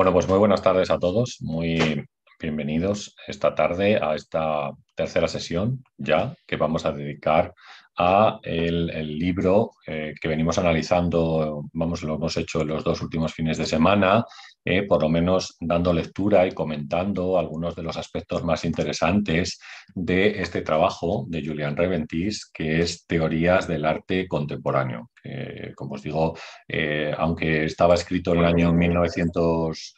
Bueno, pues muy buenas tardes a todos, muy bienvenidos esta tarde a esta tercera sesión ya que vamos a dedicar a el, libro eh, que venimos analizando, vamos, lo hemos hecho en los dos últimos fines de semana, eh, por lo menos dando lectura y comentando algunos de los aspectos más interesantes de este trabajo de Julian Reventis, que es Teorías del Arte Contemporáneo. Como os digo, eh, aunque estaba escrito en el año 1900,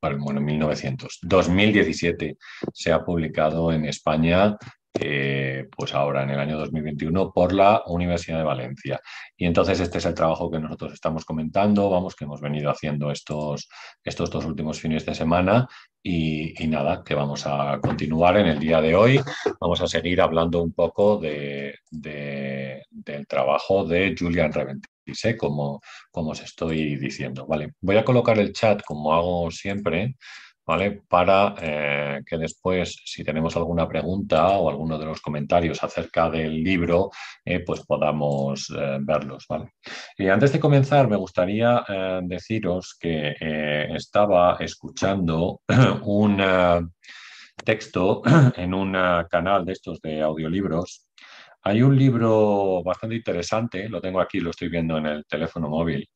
bueno, 1900, 2017 se ha publicado en España eh, pues ahora en el año 2021 por la Universidad de Valencia. Y entonces este es el trabajo que nosotros estamos comentando, vamos, que hemos venido haciendo estos, estos dos últimos fines de semana y, nada, que vamos a continuar en el día de hoy. Vamos a seguir hablando un poco de, del trabajo de Julian Reventis, ¿eh? como, como os estoy diciendo. Vale, voy a colocar el chat como hago siempre ¿vale? Para eh, que después, si tenemos alguna pregunta o alguno de los comentarios acerca del libro, eh, pues podamos eh, verlos, ¿vale? Y antes de comenzar, me gustaría deciros que estaba escuchando un texto en un canal de estos de audiolibros. Hay un libro bastante interesante, lo tengo aquí, lo estoy viendo en el teléfono móvil,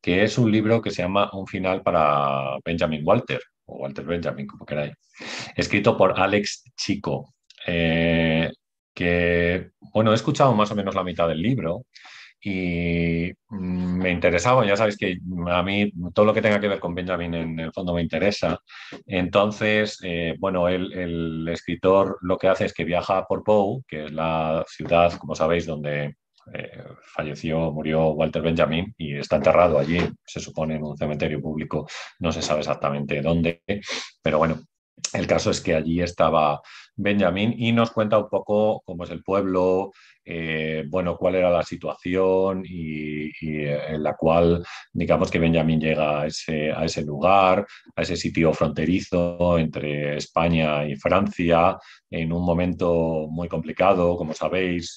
que es un libro que se llama Un final para Benjamin Walter o Walter Benjamin, como queráis, escrito por Alex Chico, eh, que, bueno, he escuchado más o menos la mitad del libro y mm, me interesaba, ya sabéis que a mí todo lo que tenga que ver con Benjamin en el fondo me interesa. Entonces, eh, bueno, el, escritor lo que hace es que viaja por Pau, que es la ciudad, como sabéis, donde eh, falleció, murió Walter Benjamin y está enterrado allí, se supone en un cementerio público, no se sabe exactamente dónde, pero bueno, el caso es que allí estaba Benjamin y nos cuenta un poco cómo es el pueblo, eh, bueno, cuál era la situación y, eh, en la cual, digamos que Benjamin llega a ese, a ese lugar, a ese sitio fronterizo entre España y Francia, en un momento muy complicado, como sabéis,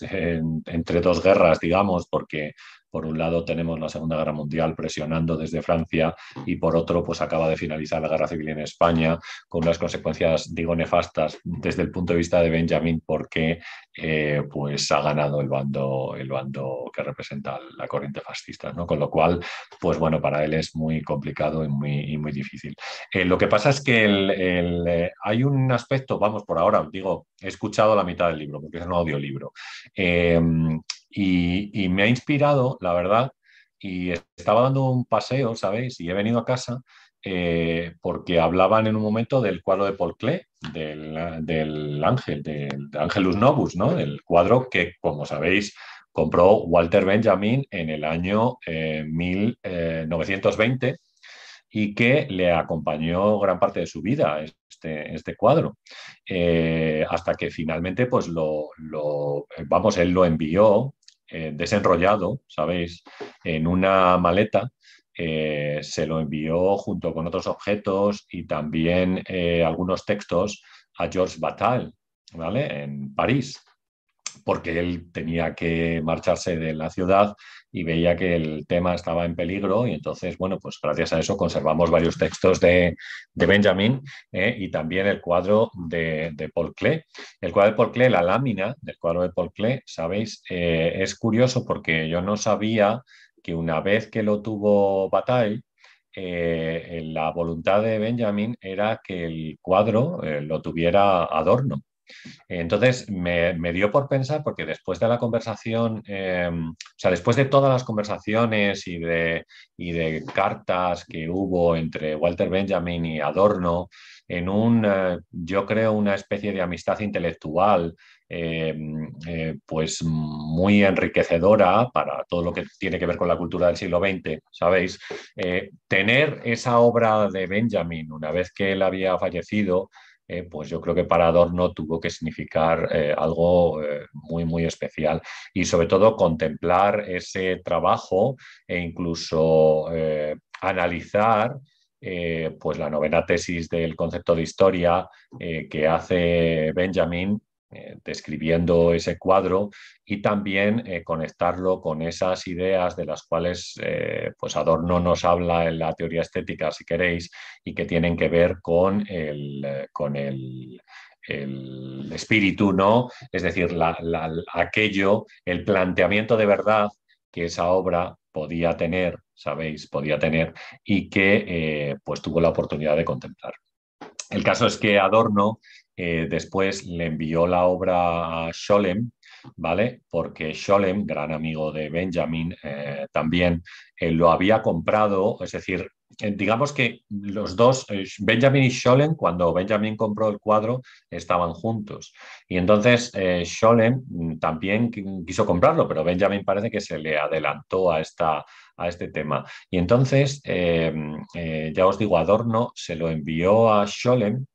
entre dos guerras, digamos, porque por un lado tenemos la Segunda Guerra Mundial presionando desde Francia y por otro pues acaba de finalizar la Guerra Civil en España con unas consecuencias, digo, nefastas desde el punto de vista de Benjamin porque eh, pues ha ganado el bando, el bando que representa la corriente fascista, ¿no? Con lo cual, pues bueno, para él es muy complicado y muy, muy difícil. Eh, lo que pasa es que eh, hay un aspecto, vamos, por ahora, digo, he escuchado la mitad del libro porque es un audiolibro y, me ha inspirado, la verdad, y estaba dando un paseo, ¿sabéis? Y he venido a casa eh, porque hablaban en un momento del cuadro de Paul Klee, del, ángel, del Angelus Novus, ¿no? El cuadro que, como sabéis, compró Walter Benjamin en el año 1920 eh, y que le acompañó gran parte de su vida este, este cuadro, eh, hasta que finalmente, pues lo, vamos, él lo envió eh, desenrollado, ¿sabéis? En una maleta. Eh, se lo envió junto con otros objetos y también eh, algunos textos a Georges Bataille, ¿vale? En París, porque él tenía que marcharse de la ciudad y veía que el tema estaba en peligro y entonces, bueno, pues gracias a eso conservamos varios textos de, Benjamin eh, y también el cuadro de, Paul Klee. El cuadro de Paul Klee, la lámina del cuadro de Paul Klee, sabéis, eh, es curioso porque yo no sabía que una vez que lo tuvo Bataille, eh, la voluntad de Benjamin era que el cuadro lo tuviera Adorno. Entonces me, dio por pensar, porque después de la conversación, em, o sea, después de todas las conversaciones y de, de, cartas que hubo entre Walter Benjamin y Adorno, en un, eh, yo creo, una especie de amistad intelectual, em, eh, pues muy enriquecedora para todo lo que tiene que ver con la cultura del siglo XX, ¿sabéis? Eh, tener esa obra de Benjamin una vez que él había fallecido, eh, pues yo creo que para Adorno tuvo que significar eh, algo eh, muy, muy especial. Y sobre todo contemplar ese trabajo e incluso analizar pues la novena tesis del concepto de historia que hace Benjamin eh, describiendo ese cuadro y también eh, conectarlo con esas ideas de las cuales pues Adorno nos habla en la teoría estética, si queréis, y que tienen que ver con el, con el, espíritu, ¿no? Es decir, aquello, el planteamiento de verdad que esa obra podía tener, sabéis, podía tener, y que pues tuvo la oportunidad de contemplar. El caso es que Adorno eh, después le envió la obra a Scholem, ¿vale? Porque Scholem, gran amigo de Benjamin, eh, también eh, lo había comprado, es decir, digamos que los dos, Benjamin y Scholem, cuando Benjamin compró el cuadro, estaban juntos. Y entonces Scholem mm, también quiso comprarlo, pero Benjamin parece que se le adelantó a, esta, a este tema. Y entonces, ya os digo, Adorno se lo envió a Scholem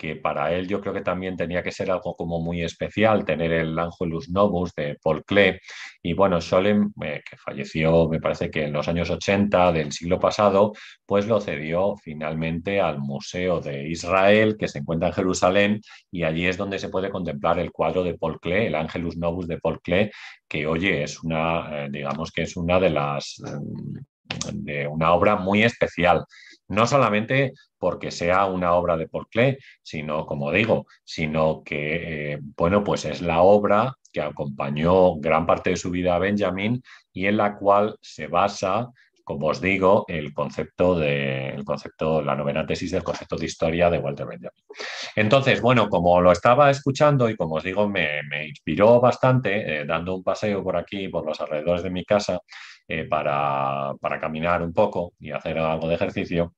que para él yo creo que también tenía que ser algo como muy especial, tener el Angelus Novus de Paul Klee. Y bueno, Scholem, eh, que falleció me parece que en los años 80 del siglo pasado, pues lo cedió finalmente al Museo de Israel, que se encuentra en Jerusalén, y allí es donde se puede contemplar el cuadro de Paul Klee, el Angelus Novus de Paul Klee, que oye, es una, eh, digamos que es una de las, mm, de una obra muy especial no solamente porque sea una obra de Paul sino, como digo, sino que, eh, bueno, pues es la obra que acompañó gran parte de su vida a Benjamin y en la cual se basa, como os digo, el concepto de el concepto, la novena tesis del concepto de historia de Walter Benjamin. Entonces, bueno, como lo estaba escuchando y como os digo, me, inspiró bastante, eh, dando un paseo por aquí, por los alrededores de mi casa, eh, para, para caminar un poco y hacer algo de ejercicio,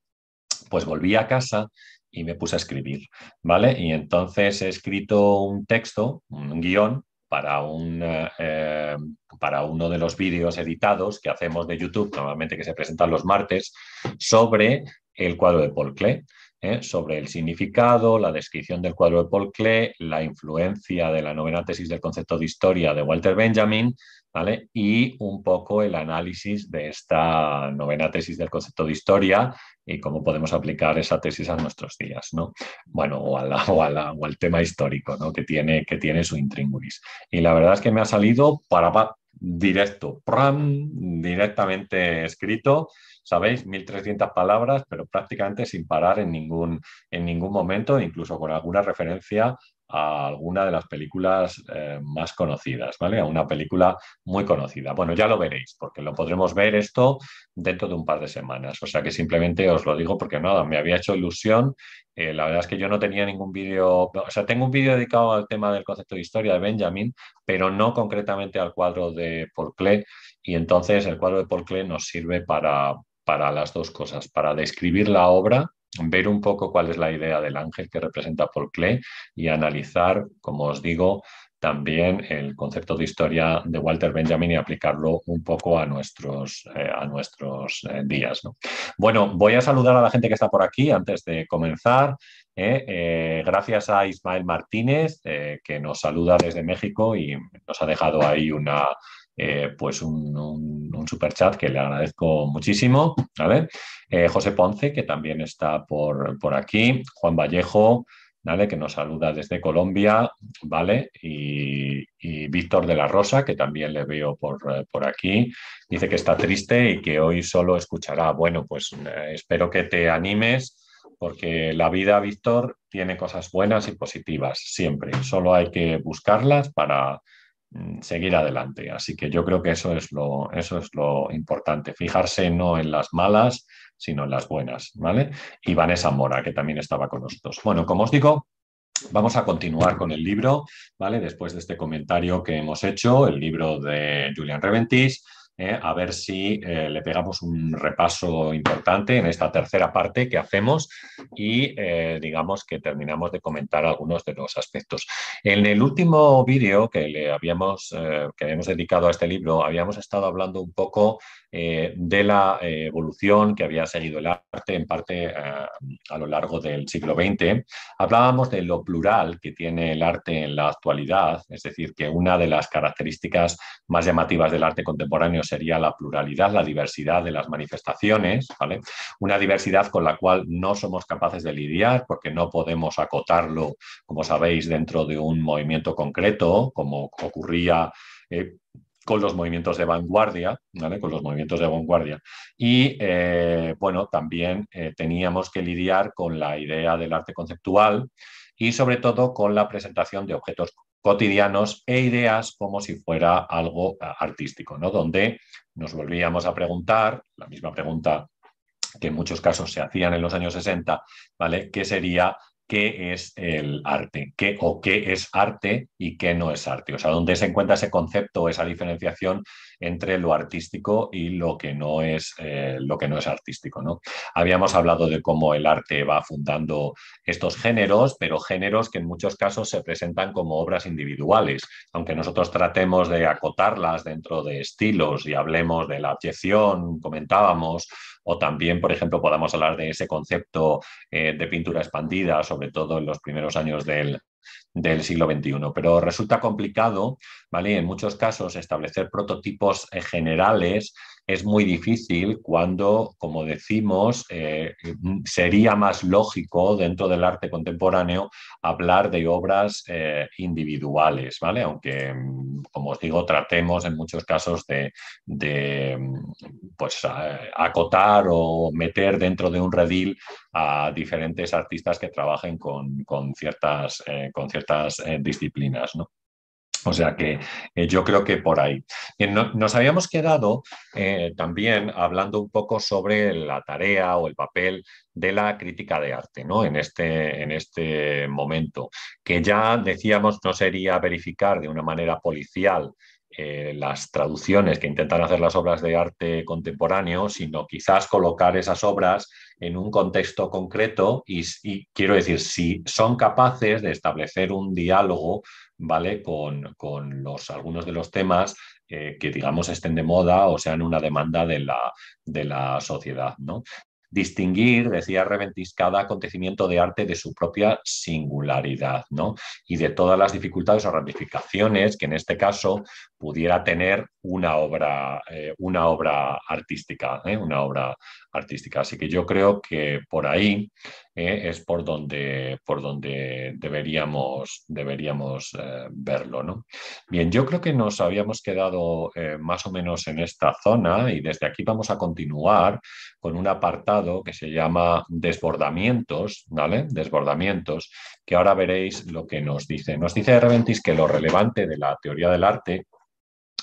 pues volví a casa y me puse a escribir, ¿vale? Y entonces he escrito un texto, un guion, para, un, eh, para uno de los vídeos editados que hacemos de YouTube, normalmente que se presentan los martes, sobre el cuadro de Paul Klee. ¿eh? sobre el significado, la descripción del cuadro de Paul Klee, la influencia de la novena tesis del concepto de historia de Walter Benjamin, ¿vale? y un poco el análisis de esta novena tesis del concepto de historia y cómo podemos aplicar esa tesis a nuestros días, ¿no? Bueno, o, o, al tema histórico, ¿no? Que tiene, que tiene su intríngulis. Y la verdad es que me ha salido para directo, directamente escrito sabéis, 1.300 palabras, pero prácticamente sin parar en ningún, en ningún momento, incluso con alguna referencia a alguna de las películas eh, más conocidas, ¿vale? A una película muy conocida. Bueno, ya lo veréis, porque lo podremos ver esto dentro de un par de semanas. O sea que simplemente os lo digo porque nada, me había hecho ilusión. Eh, la verdad es que yo no tenía ningún vídeo, o sea, tengo un vídeo dedicado al tema del concepto de historia de Benjamin, pero no concretamente al cuadro de Paul Klee. Y entonces el cuadro de Paul Klee nos sirve para, para las dos cosas, para describir la obra, ver un poco cuál es la idea del ángel que representa Paul Klee y analizar, como os digo, también el concepto de historia de Walter Benjamin y aplicarlo un poco a nuestros, eh, a nuestros eh, días. Bueno, voy a saludar a la gente que está por aquí antes de comenzar. ¿eh? gracias a Ismael Martínez, que nos saluda desde México y nos ha dejado ahí una, eh, pues un, super chat que le agradezco muchísimo. Eh, José Ponce, que también está por, aquí. Juan Vallejo, ¿vale? que nos saluda desde Colombia. ¿vale? Y, Víctor de la Rosa, que también le veo por, por, aquí. Dice que está triste y que hoy solo escuchará. Bueno, pues eh, espero que te animes porque la vida, Víctor, tiene cosas buenas y positivas, siempre. Solo hay que buscarlas para, seguir adelante. Así que yo creo que eso es lo, eso es lo importante, fijarse no en las malas, sino en las buenas, ¿vale? Y Vanessa Mora, que también estaba con nosotros. Bueno, como os digo, Vamos a continuar con el libro, ¿vale? Después de este comentario que hemos hecho, el libro de Julian Reventis, ¿eh? a ver si eh, le pegamos un repaso importante en esta tercera parte que hacemos y eh, digamos que terminamos de comentar algunos de los aspectos. En el último vídeo que le habíamos, que habíamos dedicado a este libro, habíamos estado hablando un poco de la evolución que había seguido el arte en parte a lo largo del siglo XX. Hablábamos de lo plural que tiene el arte en la actualidad, es decir, que una de las características más llamativas del arte contemporáneo sería la pluralidad, la diversidad de las manifestaciones. Una diversidad con la cual no somos capaces de lidiar porque no podemos acotarlo, como sabéis, dentro de un movimiento concreto, como ocurría eh, con los movimientos de vanguardia, ¿vale? Con los movimientos de vanguardia. Y eh, bueno, también eh, teníamos que lidiar con la idea del arte conceptual y sobre todo con la presentación de objetos cotidianos e ideas como si fuera algo eh, artístico, ¿no? Donde nos volvíamos a preguntar, la misma pregunta que en muchos casos se hacían en los años 60, ¿vale? ¿Qué sería qué es el arte, qué o qué es arte y qué no es arte. O sea, dónde se encuentra ese concepto, esa diferenciación entre lo artístico y lo que no es, eh, lo que no es artístico. ¿no? Habíamos hablado de cómo el arte va fundando estos géneros, pero géneros que en muchos casos se presentan como obras individuales, aunque nosotros tratemos de acotarlas dentro de estilos y hablemos de la abyección, comentábamos, o también, por ejemplo, podamos hablar de ese concepto eh, de pintura expandida, sobre todo en los primeros años del, del siglo XXI. Pero resulta complicado, ¿vale? En muchos casos, establecer prototipos eh, generales es muy difícil cuando, como decimos, eh, sería más lógico dentro del arte contemporáneo hablar de obras eh, individuales, ¿vale? Aunque, como os digo, tratemos en muchos casos de, pues, acotar o meter dentro de un redil a diferentes artistas que trabajen con, ciertas, con ciertas disciplinas, ¿no? O sea que eh, yo creo que por ahí. nos habíamos quedado eh, también hablando un poco sobre la tarea o el papel de la crítica de arte ¿no? en, este, en este momento, que ya decíamos no sería verificar de una manera policial eh, las traducciones que intentan hacer las obras de arte contemporáneo, sino quizás colocar esas obras en un contexto concreto y, quiero decir, si son capaces de establecer un diálogo ¿vale? Con, los, algunos de los temas eh, que, digamos, estén de moda o sean una demanda de la, de la sociedad. ¿no? distinguir, decía Reventis, cada acontecimiento de arte de su propia singularidad, ¿no? Y de todas las dificultades o ramificaciones que en este caso pudiera tener una obra, eh, una obra artística, ¿eh? una obra artística. Así que yo creo que por ahí eh, es por donde, por donde deberíamos, deberíamos verlo. ¿no? Bien, yo creo que nos habíamos quedado más o menos en esta zona y desde aquí vamos a continuar con un apartado que se llama desbordamientos, ¿vale? Desbordamientos, que ahora veréis lo que nos dice. Nos dice Reventis que lo relevante de la teoría del arte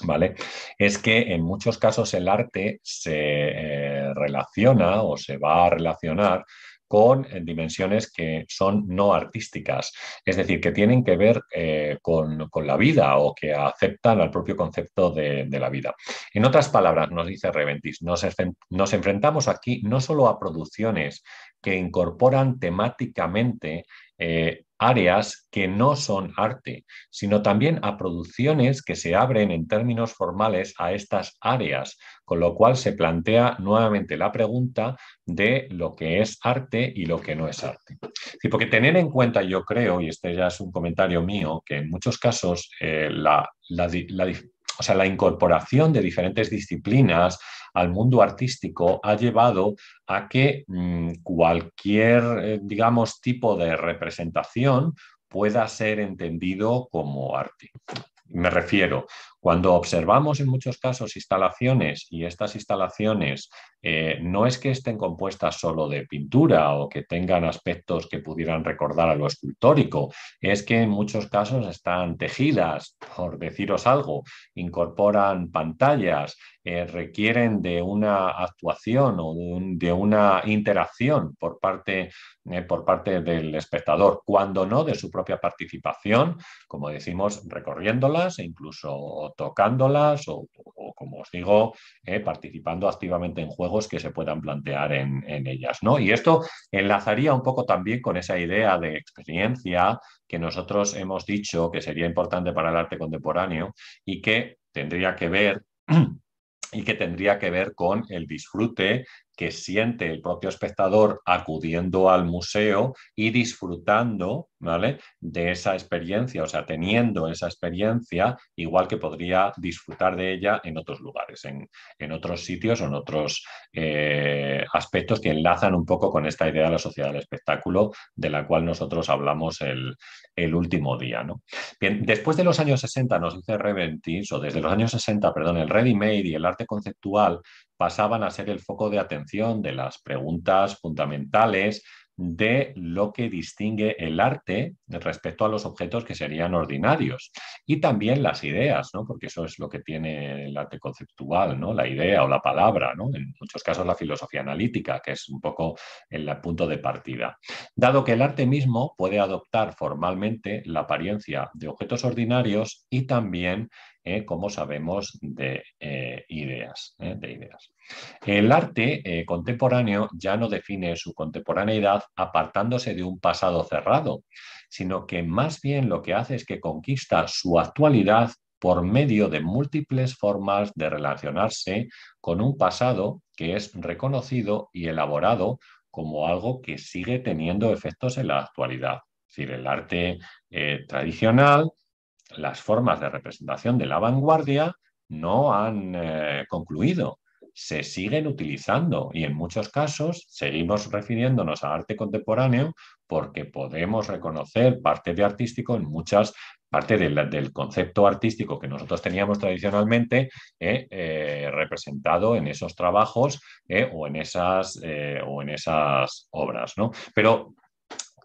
¿vale? Es que en muchos casos el arte se eh, relaciona o se va a relacionar con eh, dimensiones que son no artísticas, es decir, que tienen que ver eh, con, la vida o que aceptan al propio concepto de, la vida. En otras palabras, nos dice Reventis, nos, nos enfrentamos aquí no solo a producciones que incorporan temáticamente áreas que no son arte, sino también a producciones que se abren en términos formales a estas áreas, con lo cual se plantea nuevamente la pregunta de lo que es arte y lo que no es arte. porque tener en cuenta, yo creo, y este ya es un comentario mío, que en muchos casos eh, la, o sea, la incorporación de diferentes disciplinas al mundo artístico ha llevado a que mm, cualquier, eh, digamos, tipo de representación pueda ser entendido como arte. Me refiero, cuando observamos en muchos casos instalaciones y estas instalaciones eh, no es que estén compuestas solo de pintura o que tengan aspectos que pudieran recordar a lo escultórico, es que en muchos casos están tejidas, por deciros algo, incorporan pantallas, eh, requieren de una actuación o de, una interacción por parte, eh, por parte del espectador, cuando no de su propia participación, como decimos, recorriéndolas e incluso tocándolas o, como os digo, participando activamente en juegos que se puedan plantear en, ellas. ¿no? Y esto enlazaría un poco también con esa idea de experiencia que nosotros hemos dicho que sería importante para el arte contemporáneo y que tendría que ver y que tendría que ver con el disfrute que siente el propio espectador acudiendo al museo y disfrutando ¿vale? de esa experiencia, o sea, teniendo esa experiencia, igual que podría disfrutar de ella en otros lugares, en, otros sitios o en otros eh, aspectos que enlazan un poco con esta idea de la sociedad del espectáculo, de la cual nosotros hablamos el, último día. ¿no? Bien, después de los años 60, nos dice Reventis, o desde los años 60, perdón, el ready-made y el arte conceptual pasaban a ser el foco de atención de las preguntas fundamentales de lo que distingue el arte respecto a los objetos que serían ordinarios y también las ideas, ¿no? porque eso es lo que tiene el arte conceptual, ¿no? la idea o la palabra, ¿no? en muchos casos la filosofía analítica, que es un poco el punto de partida. Dado que el arte mismo puede adoptar formalmente la apariencia de objetos ordinarios y también ¿eh? como sabemos, de eh, ideas. ¿eh? de ideas. El arte contemporáneo ya no define su contemporaneidad apartándose de un pasado cerrado, sino que más bien lo que hace es que conquista su actualidad por medio de múltiples formas de relacionarse con un pasado que es reconocido y elaborado como algo que sigue teniendo efectos en la actualidad. Es decir, el arte tradicional las formas de representación de la vanguardia no han eh, concluido, se siguen utilizando y en muchos casos seguimos refiriéndonos a arte contemporáneo porque podemos reconocer parte de artístico en muchas parte del, concepto artístico que nosotros teníamos tradicionalmente eh, eh, representado en esos trabajos o, en esas, o en esas obras. ¿no? Pero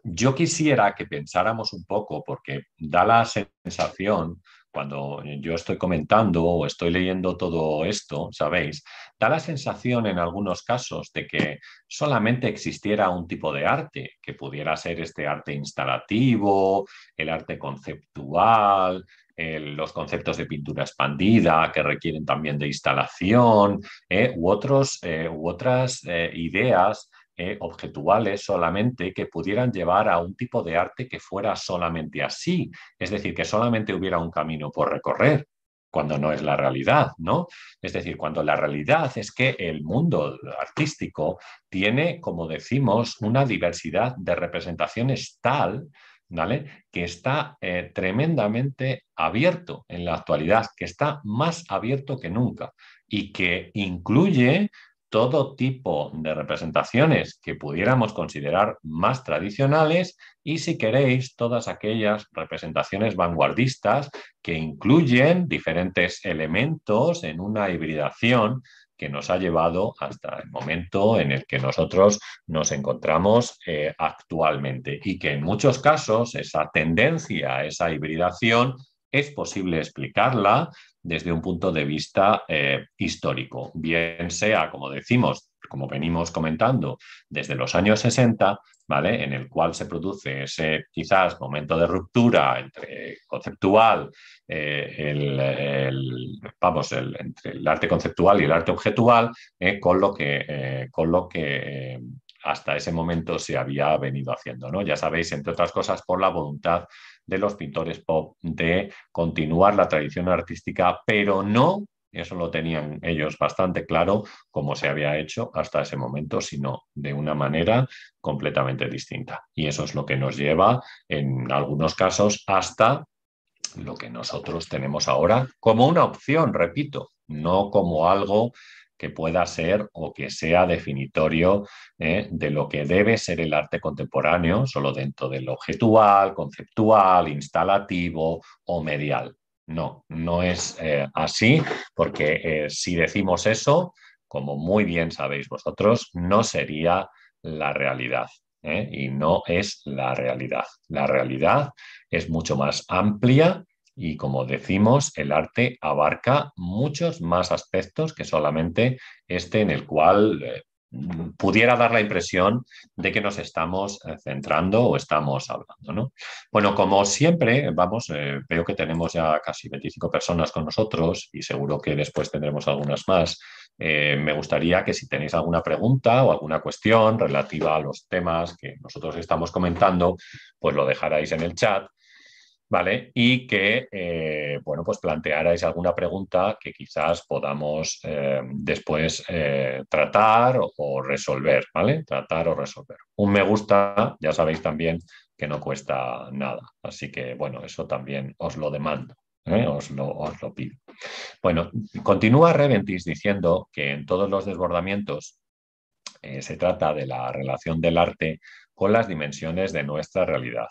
yo quisiera que pensáramos un poco, porque da la sensación, cuando yo estoy comentando o estoy leyendo todo esto, ¿sabéis? Da la sensación en algunos casos de que solamente existiera un tipo de arte, que pudiera ser este arte instalativo, el arte conceptual, los conceptos de pintura expandida que requieren también de instalación eh, u, otros, eh, u otras eh, ideas eh, objetuales solamente que pudieran llevar a un tipo de arte que fuera solamente así, es decir, que solamente hubiera un camino por recorrer cuando no es la realidad, ¿no? Es decir, cuando la realidad es que el mundo artístico tiene, como decimos, una diversidad de representaciones tal, ¿vale? Que está eh, tremendamente abierto en la actualidad, que está más abierto que nunca y que incluye todo tipo de representaciones que pudiéramos considerar más tradicionales y, si queréis, todas aquellas representaciones vanguardistas que incluyen diferentes elementos en una hibridación que nos ha llevado hasta el momento en el que nosotros nos encontramos eh, actualmente y que en muchos casos esa tendencia esa hibridación es posible explicarla desde un punto de vista eh, histórico, bien sea, como decimos, como venimos comentando, desde los años 60, ¿vale? En el cual se produce ese quizás momento de ruptura entre conceptual, eh, vamos, entre el arte conceptual y el arte objetual, eh, con lo que, con lo que hasta ese momento se había venido haciendo, ¿no? Ya sabéis, entre otras cosas, por la voluntad de los pintores pop de continuar la tradición artística, pero no, eso lo tenían ellos bastante claro, como se había hecho hasta ese momento, sino de una manera completamente distinta. Y eso es lo que nos lleva, en algunos casos, hasta lo que nosotros tenemos ahora como una opción, repito, no como algo que pueda ser o que sea definitorio ¿eh? de lo que debe ser el arte contemporáneo, solo dentro del objetual, conceptual, instalativo o medial. No, no es eh, así, porque eh, si decimos eso, como muy bien sabéis vosotros, no sería la realidad. Y no es la realidad. La realidad es mucho más amplia y como decimos, el arte abarca muchos más aspectos que solamente este en el cual eh, pudiera dar la impresión de que nos estamos eh, centrando o estamos hablando. ¿no? Bueno, como siempre, vamos, eh, veo que tenemos ya casi 25 personas con nosotros y seguro que después tendremos algunas más. me gustaría que si tenéis alguna pregunta o alguna cuestión relativa a los temas que nosotros estamos comentando, pues lo dejarais en el chat ¿vale? Y que, eh, bueno, pues plantearais alguna pregunta que quizás podamos eh, después eh, tratar o, resolver, ¿vale? Tratar o resolver. Un me gusta, ya sabéis también que no cuesta nada, así que, bueno, eso también os lo demando. Os lo, os, lo, pido. Bueno, continúa Reventis diciendo que en todos los desbordamientos se trata de la relación del arte con las dimensiones de nuestra realidad.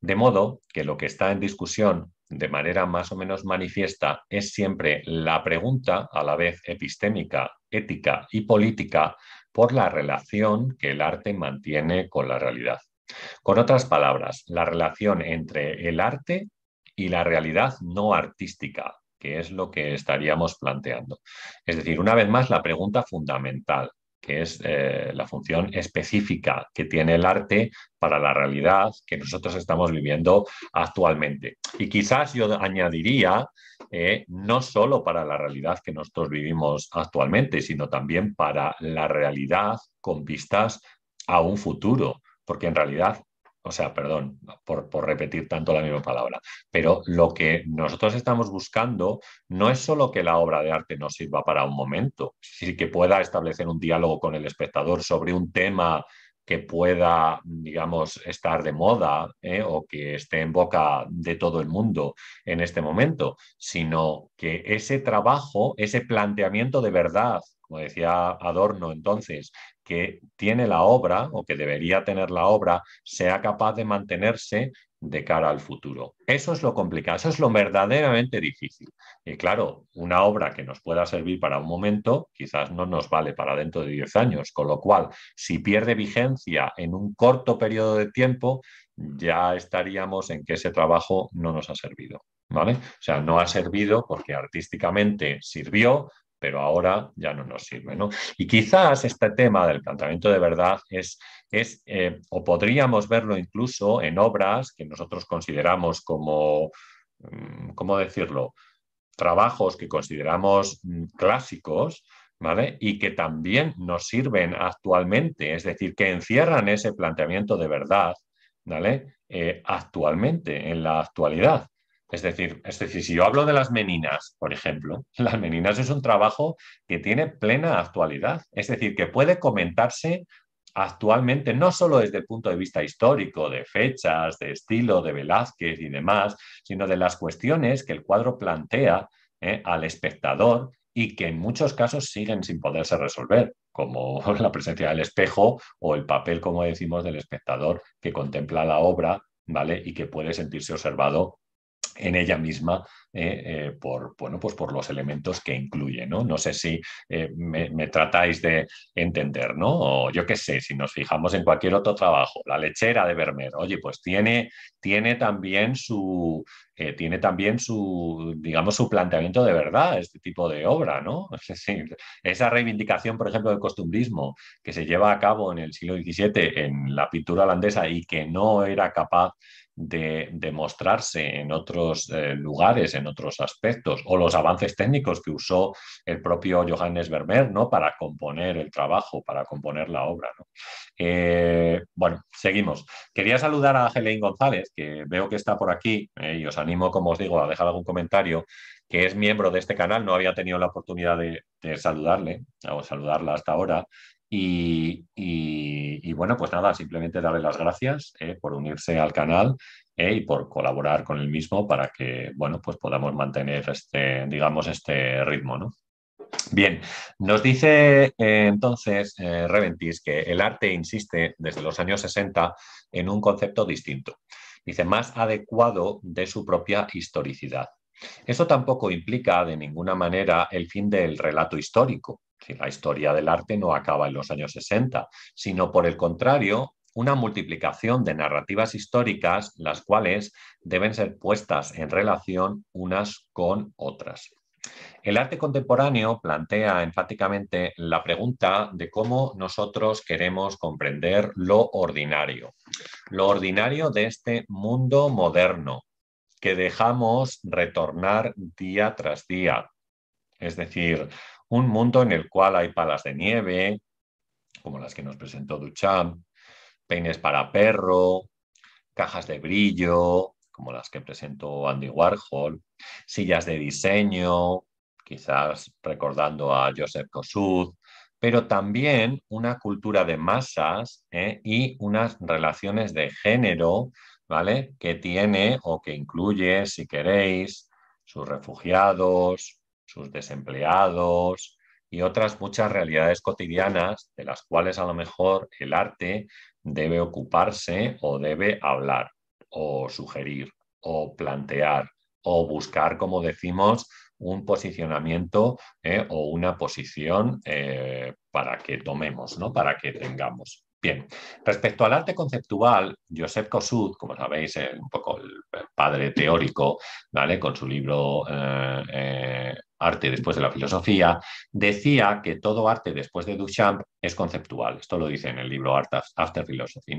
De modo que lo que está en discusión de manera más o menos manifiesta es siempre la pregunta, a la vez epistémica, ética y política, por la relación que el arte mantiene con la realidad. Con otras palabras, la relación entre el arte y la realidad no artística, que es lo que estaríamos planteando. Es decir, una vez más, la pregunta fundamental, que es eh, la función específica que tiene el arte para la realidad que nosotros estamos viviendo actualmente. Y quizás yo añadiría, eh, no solo para la realidad que nosotros vivimos actualmente, sino también para la realidad con vistas a un futuro, porque en realidad o sea, perdón por, repetir tanto la misma palabra, pero lo que nosotros estamos buscando no es solo que la obra de arte nos sirva para un momento, sí que pueda establecer un diálogo con el espectador sobre un tema que pueda, digamos, estar de moda ¿eh? o que esté en boca de todo el mundo en este momento, sino que ese trabajo, ese planteamiento de verdad, como decía Adorno entonces, que tiene la obra o que debería tener la obra sea capaz de mantenerse de cara al futuro. Eso es lo complicado, eso es lo verdaderamente difícil. Y claro, una obra que nos pueda servir para un momento quizás no nos vale para dentro de 10 años, con lo cual, si pierde vigencia en un corto periodo de tiempo, ya estaríamos en que ese trabajo no nos ha servido. ¿Vale? O sea, no ha servido porque artísticamente sirvió, pero ahora ya no nos sirve. ¿no? Y quizás este tema del planteamiento de verdad es, es eh, o podríamos verlo incluso en obras que nosotros consideramos como, mm, ¿cómo decirlo?, trabajos que consideramos mm, clásicos, ¿Vale? Y que también nos sirven actualmente, es decir, que encierran ese planteamiento de verdad, ¿vale? Eh, actualmente, en la actualidad. Es decir, es decir, si yo hablo de las meninas, por ejemplo, las meninas es un trabajo que tiene plena actualidad, es decir, que puede comentarse actualmente, no solo desde el punto de vista histórico, de fechas, de estilo, de Velázquez y demás, sino de las cuestiones que el cuadro plantea eh, al espectador y que en muchos casos siguen sin poderse resolver, como la presencia del espejo o el papel, como decimos, del espectador que contempla la obra, ¿vale? Y que puede sentirse observado en ella misma eh, eh, por, bueno, pues por los elementos que incluye. No, no sé si eh, me, tratáis de entender, ¿no? O yo qué sé, si nos fijamos en cualquier otro trabajo, la lechera de Vermeer, oye, pues tiene, tiene también su, tiene también su, digamos, su planteamiento de verdad, este tipo de obra, ¿no? esa reivindicación, por ejemplo, del costumbrismo que se lleva a cabo en el siglo XVII en la pintura holandesa y que no era capaz de, mostrarse en otros eh, lugares, en otros aspectos, o los avances técnicos que usó el propio Johannes Vermeer ¿no? para componer el trabajo, para componer la obra. Eh, bueno, seguimos. Quería saludar a Helen González, que veo que está por aquí, eh, y os animo, como os digo, a dejar algún comentario que es miembro de este canal, no había tenido la oportunidad de, de saludarle o saludarla hasta ahora, y, bueno, pues nada, simplemente darle las gracias eh, por unirse al canal eh, y por colaborar con el mismo para que, bueno, pues podamos mantener este, digamos, este ritmo, ¿no? Bien, nos dice eh, entonces Reventis que el arte insiste desde los años 60 en un concepto distinto, dice, más adecuado de su propia historicidad. Eso tampoco implica de ninguna manera el fin del relato histórico, la historia del arte no acaba en los años 60, sino por el contrario, una multiplicación de narrativas históricas, las cuales deben ser puestas en relación unas con otras. El arte contemporáneo plantea enfáticamente la pregunta de cómo nosotros queremos comprender lo ordinario, lo ordinario de este mundo moderno que dejamos retornar día tras día. Es decir, un mundo en el cual hay palas de nieve, como las que nos presentó Duchamp, peines para perro, cajas de brillo, como las que presentó Andy Warhol, sillas de diseño, quizás recordando a Joseph Kosuth, pero también una cultura de masas ¿eh? y unas relaciones de género, ¿vale? Que tiene o que incluye, si queréis, sus refugiados, sus desempleados y otras muchas realidades cotidianas de las cuales a lo mejor el arte debe ocuparse o debe hablar o sugerir o plantear o buscar, como decimos, un posicionamiento eh, o una posición eh, para que tomemos, ¿no? para que tengamos. Bien, respecto al arte conceptual, Joseph Kosuth, como sabéis, es un poco el padre teórico, ¿vale? con su libro eh, Arte después de la filosofía, decía que todo arte después de Duchamp es conceptual. Esto lo dice en el libro Art After Philosophy,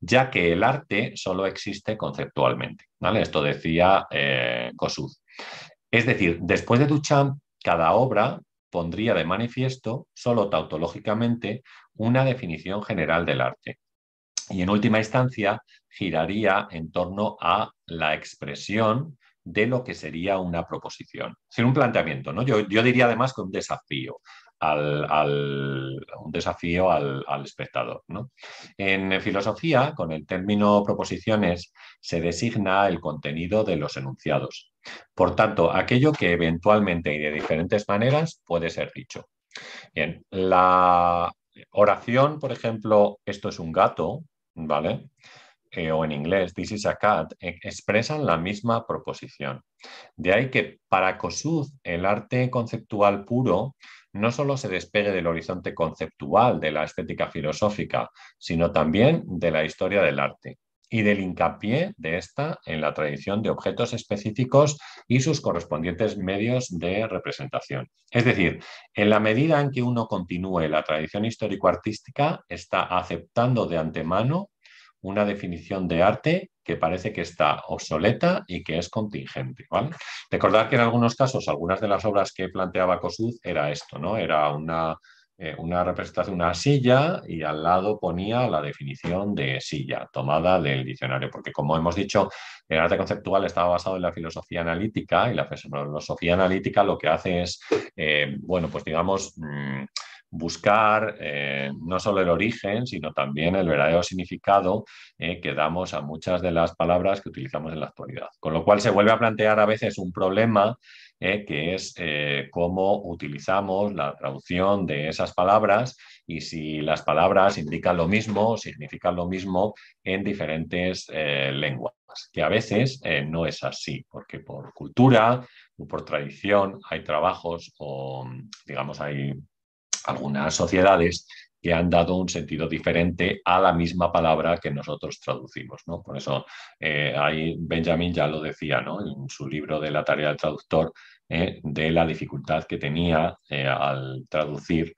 ya que el arte solo existe conceptualmente. Esto decía eh, Es decir, después de Duchamp, cada obra pondría de manifiesto, solo tautológicamente, una definición general del arte. Y en última instancia, giraría en torno a la expresión de lo que sería una proposición. Sin un planteamiento, ¿no? Yo, diría además que un desafío al, un desafío al, espectador. ¿no? En filosofía, con el término proposiciones, se designa el contenido de los enunciados. Por tanto, aquello que eventualmente y de diferentes maneras puede ser dicho. Bien, la oración, por ejemplo, esto es un gato, ¿vale? Eh, o en inglés, this is a cat, eh, expresan la misma proposición. De ahí que para Kossuth el arte conceptual puro no solo se despegue del horizonte conceptual de la estética filosófica, sino también de la historia del arte y del hincapié de esta en la tradición de objetos específicos y sus correspondientes medios de representación. Es decir, en la medida en que uno continúe la tradición histórico-artística, está aceptando de antemano una definición de arte que parece que está obsoleta y que es contingente. ¿vale? Recordad que en algunos casos, algunas de las obras que planteaba Kossuth era esto, ¿no? Era una, eh, representación una silla y al lado ponía la definición de silla, tomada del diccionario, porque como hemos dicho, el arte conceptual estaba basado en la filosofía analítica y la filosofía analítica lo que hace es, eh, bueno, pues digamos... Mm, buscar eh, no solo el origen, sino también el verdadero significado eh, que damos a muchas de las palabras que utilizamos en la actualidad. Con lo cual se vuelve a plantear a veces un problema eh, que es cómo utilizamos la traducción de esas palabras y si las palabras indican lo mismo o significan lo mismo en diferentes lenguas, que a veces no es así, porque por cultura o por tradición hay trabajos o, digamos, hay algunas sociedades que han dado un sentido diferente a la misma palabra que nosotros traducimos. ¿no? Por eso eh, ahí Benjamin ya lo decía ¿no? en su libro de la tarea del traductor, eh, de la dificultad que tenía eh, al traducir,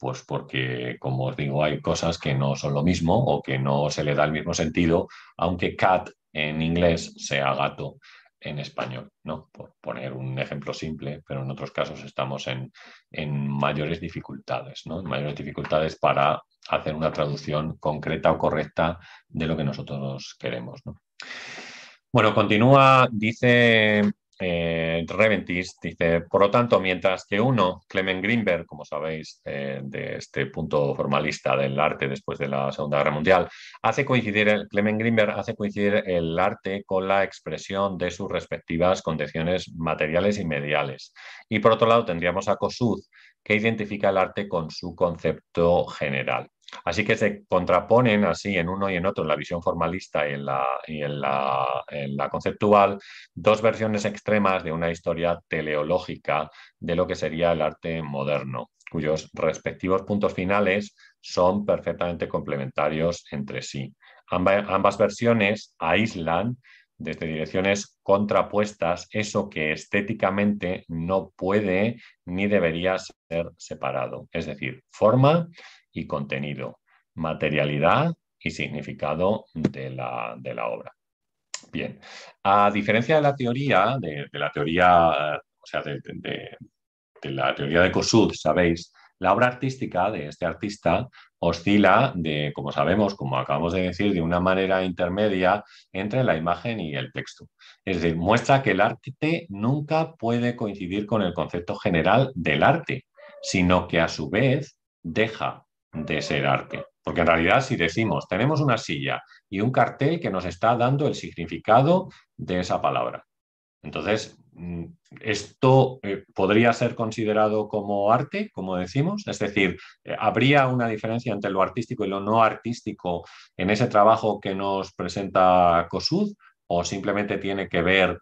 pues porque, como os digo, hay cosas que no son lo mismo o que no se le da el mismo sentido, aunque cat en inglés sea gato en español, ¿no? Por poner un ejemplo simple, pero en otros casos estamos en, mayores dificultades, ¿no? En mayores dificultades para hacer una traducción concreta o correcta de lo que nosotros queremos, Bueno, continúa, dice eh, Reventis dice, por lo tanto, mientras que uno, Clement Greenberg, como sabéis, eh, de este punto formalista del arte después de la Segunda Guerra Mundial, hace coincidir, Clement Greenberg hace coincidir el arte con la expresión de sus respectivas condiciones materiales y mediales. Y por otro lado, tendríamos a Kossuth, que identifica el arte con su concepto general. Así que se contraponen así en uno y en otro, en la visión formalista y en la, en la, conceptual, dos versiones extremas de una historia teleológica de lo que sería el arte moderno, cuyos respectivos puntos finales son perfectamente complementarios entre sí. ambas versiones aíslan desde direcciones contrapuestas eso que estéticamente no puede ni debería ser separado, es decir, forma contenido, materialidad y significado de la, obra. Bien, a diferencia de la teoría, de, la teoría, o sea, de, la teoría de Kossuth, sabéis, la obra artística de este artista oscila de, como sabemos, como acabamos de decir, de una manera intermedia entre la imagen y el texto. Es decir, muestra que el arte nunca puede coincidir con el concepto general del arte, sino que a su vez deja de ser arte. Porque en realidad si decimos, tenemos una silla y un cartel que nos está dando el significado de esa palabra. Entonces, mm, ¿esto eh, podría ser considerado como arte, como decimos? Es decir, eh, ¿habría una diferencia entre lo artístico y lo no artístico en ese trabajo que nos presenta COSUD? ¿O simplemente tiene que ver,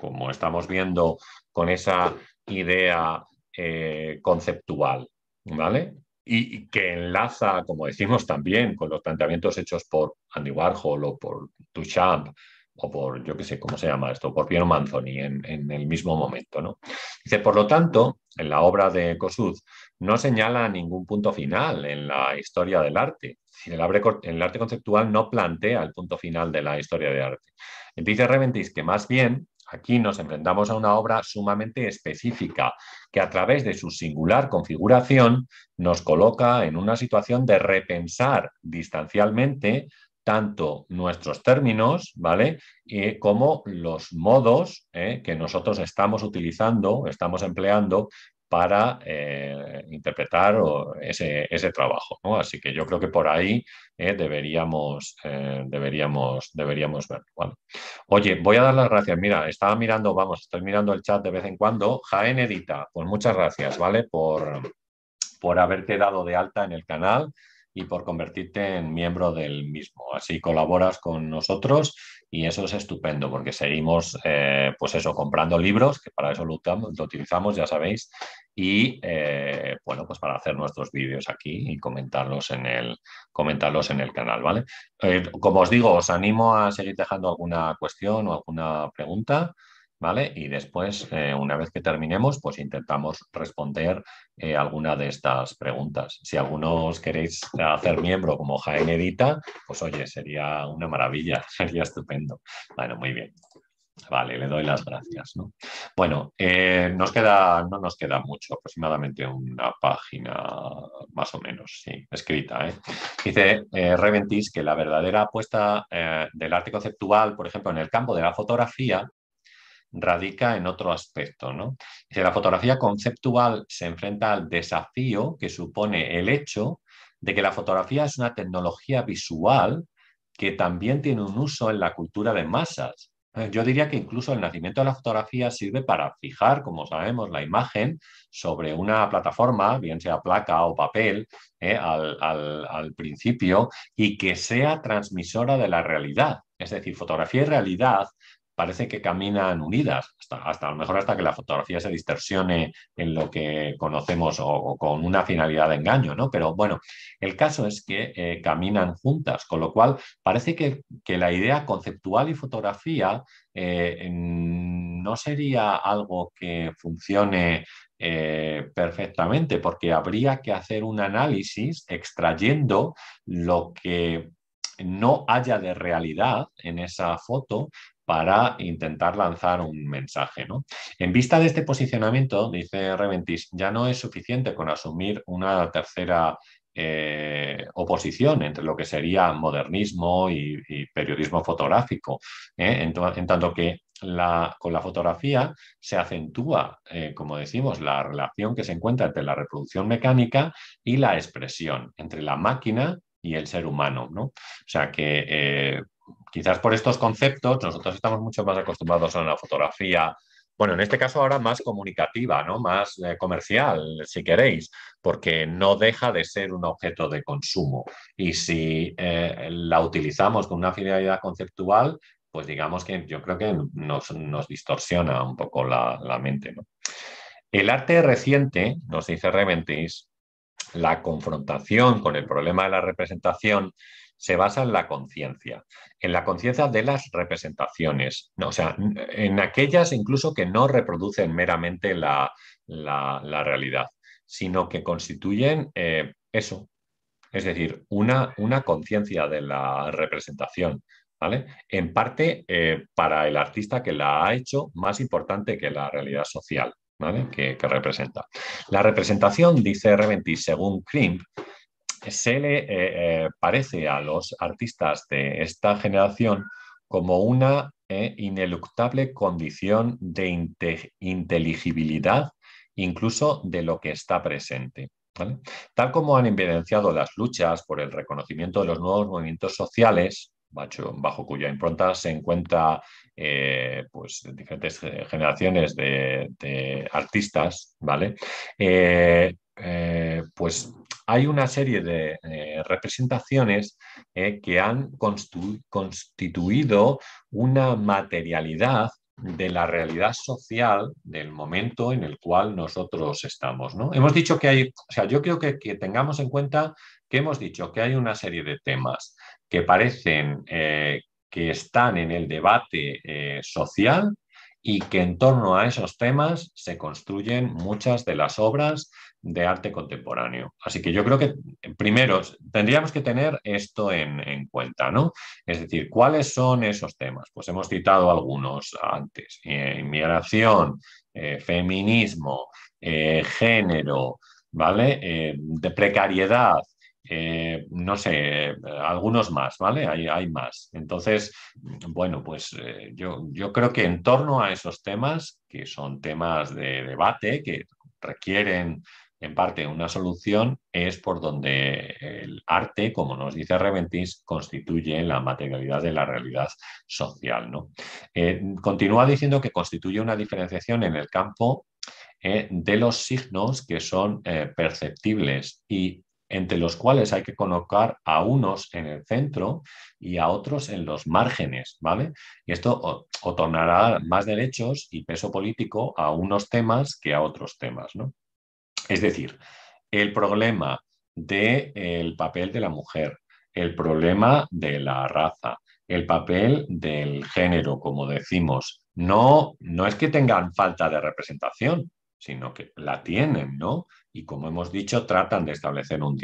como estamos viendo, con esa idea eh, conceptual? ¿Vale? Y, que enlaza, como decimos también, con los planteamientos hechos por Andy Warhol o por Duchamp o por, yo qué sé, ¿cómo se llama esto? Por Piero Manzoni en, el mismo momento. ¿no? Dice, por lo tanto, en la obra de Kossuth no señala ningún punto final en la historia del arte. El, el arte conceptual no plantea el punto final de la historia del arte. Dice Reventis que más bien aquí nos enfrentamos a una obra sumamente específica que a través de su singular configuración nos coloca en una situación de repensar distancialmente tanto nuestros términos, ¿vale? Como los modos ¿eh? que nosotros estamos utilizando, estamos empleando para eh, interpretar ese, ese, trabajo. Así que yo creo que por ahí eh, deberíamos, deberíamos, deberíamos ver. Oye, voy a dar las gracias. Mira, estaba mirando, vamos, estoy mirando el chat de vez en cuando. Jaén Edita, pues muchas gracias, ¿vale? Por, por haberte dado de alta en el canal y por convertirte en miembro del mismo. Así colaboras con nosotros y eso es estupendo porque seguimos, eh, pues eso, comprando libros, que para eso lo, utilizamos, ya sabéis, y eh, bueno, pues para hacer nuestros vídeos aquí y comentarlos en el, comentarlos en el canal, ¿vale? Eh, como os digo, os animo a seguir dejando alguna cuestión o alguna pregunta. ¿Vale? Y después, eh, una vez que terminemos, pues intentamos responder eh, alguna de estas preguntas. Si alguno os queréis hacer miembro como Jaén Edita, pues oye, sería una maravilla, sería estupendo. Bueno, muy bien. Vale, le doy las gracias. Bueno, eh, nos queda, no nos queda mucho, aproximadamente una página más o menos, sí, escrita. Dice Reventis que la verdadera apuesta del arte conceptual, por ejemplo, en el campo de la fotografía, radica en otro aspecto. ¿no? la fotografía conceptual se enfrenta al desafío que supone el hecho de que la fotografía es una tecnología visual que también tiene un uso en la cultura de masas. Eh, yo diría que incluso el nacimiento de la fotografía sirve para fijar, como sabemos, la imagen sobre una plataforma, bien sea placa o papel, eh, al, al, principio, y que sea transmisora de la realidad. Es decir, fotografía y realidad parece que caminan unidas, hasta, hasta a lo mejor hasta que la fotografía se distorsione en lo que conocemos o, con una finalidad de engaño, ¿no? Pero bueno, el caso es que eh, caminan juntas, con lo cual parece que, la idea conceptual y fotografía eh, no sería algo que funcione eh, perfectamente, porque habría que hacer un análisis extrayendo lo que no haya de realidad en esa foto para intentar lanzar un mensaje. ¿no? En vista de este posicionamiento, dice Reventis, ya no es suficiente con asumir una tercera eh, oposición entre lo que sería modernismo y, periodismo fotográfico, ¿eh? en, tanto que con la fotografía se acentúa, eh, como decimos, la relación que se encuentra entre la reproducción mecánica y la expresión, entre la máquina y el ser humano. ¿no? O sea que quizás por estos conceptos nosotros estamos mucho más acostumbrados a la fotografía, bueno, en este caso ahora más comunicativa, ¿no? más eh, comercial, si queréis, porque no deja de ser un objeto de consumo. Y si eh, la utilizamos con una finalidad conceptual, pues digamos que yo creo que nos, distorsiona un poco la, mente. El arte reciente, nos dice Reventis, la confrontación con el problema de la representación se basa en la conciencia, en la conciencia de las representaciones, o sea, en aquellas incluso que no reproducen meramente la, realidad, sino que constituyen eh, eso, es decir, una, una conciencia de la representación. ¿Vale? En parte eh, para el artista que la ha hecho más importante que la realidad social ¿vale? que, representa. La representación, dice Reventis, según Krimp, se le parece a los artistas de esta generación como una ineluctable condición de inteligibilidad incluso de lo que está presente. Tal como han evidenciado las luchas por el reconocimiento de los nuevos movimientos sociales, bajo, cuya impronta se encuentra eh, pues, diferentes generaciones de, artistas, ¿vale? Eh, eh, pues hay una serie de representaciones que han constituido una materialidad de la realidad social del momento en el cual nosotros estamos. ¿no? Hemos dicho que hay, o sea, yo creo que, tengamos en cuenta que hemos dicho que hay una serie de temas que parecen eh, que están en el debate eh, social y que en torno a esos temas se construyen muchas de las obras de arte contemporáneo. Así que yo creo que primero tendríamos que tener esto en, cuenta, ¿no? Es decir, ¿cuáles son esos temas? Pues hemos citado algunos antes. Eh, inmigración, eh, feminismo, eh, género, ¿vale? de precariedad, no sé, algunos más, ¿vale? Hay, hay más. Entonces, bueno, pues yo, yo creo que en torno a esos temas, que son temas de debate, que requieren en parte una solución, es por donde el arte, como nos dice Reventis, constituye la materialidad de la realidad social. ¿no? Eh, continúa diciendo que constituye una diferenciación en el campo de los signos que son perceptibles y entre los cuales hay que colocar a unos en el centro y a otros en los márgenes, ¿vale? Y esto otorgará más derechos y peso político a unos temas que a otros temas, ¿no? Es decir, el problema del papel de la mujer, el problema de la raza, el papel del género, como decimos, no, no es que tengan falta de representación, sino que la tienen, ¿no? Y como hemos dicho, tratan de establecer un,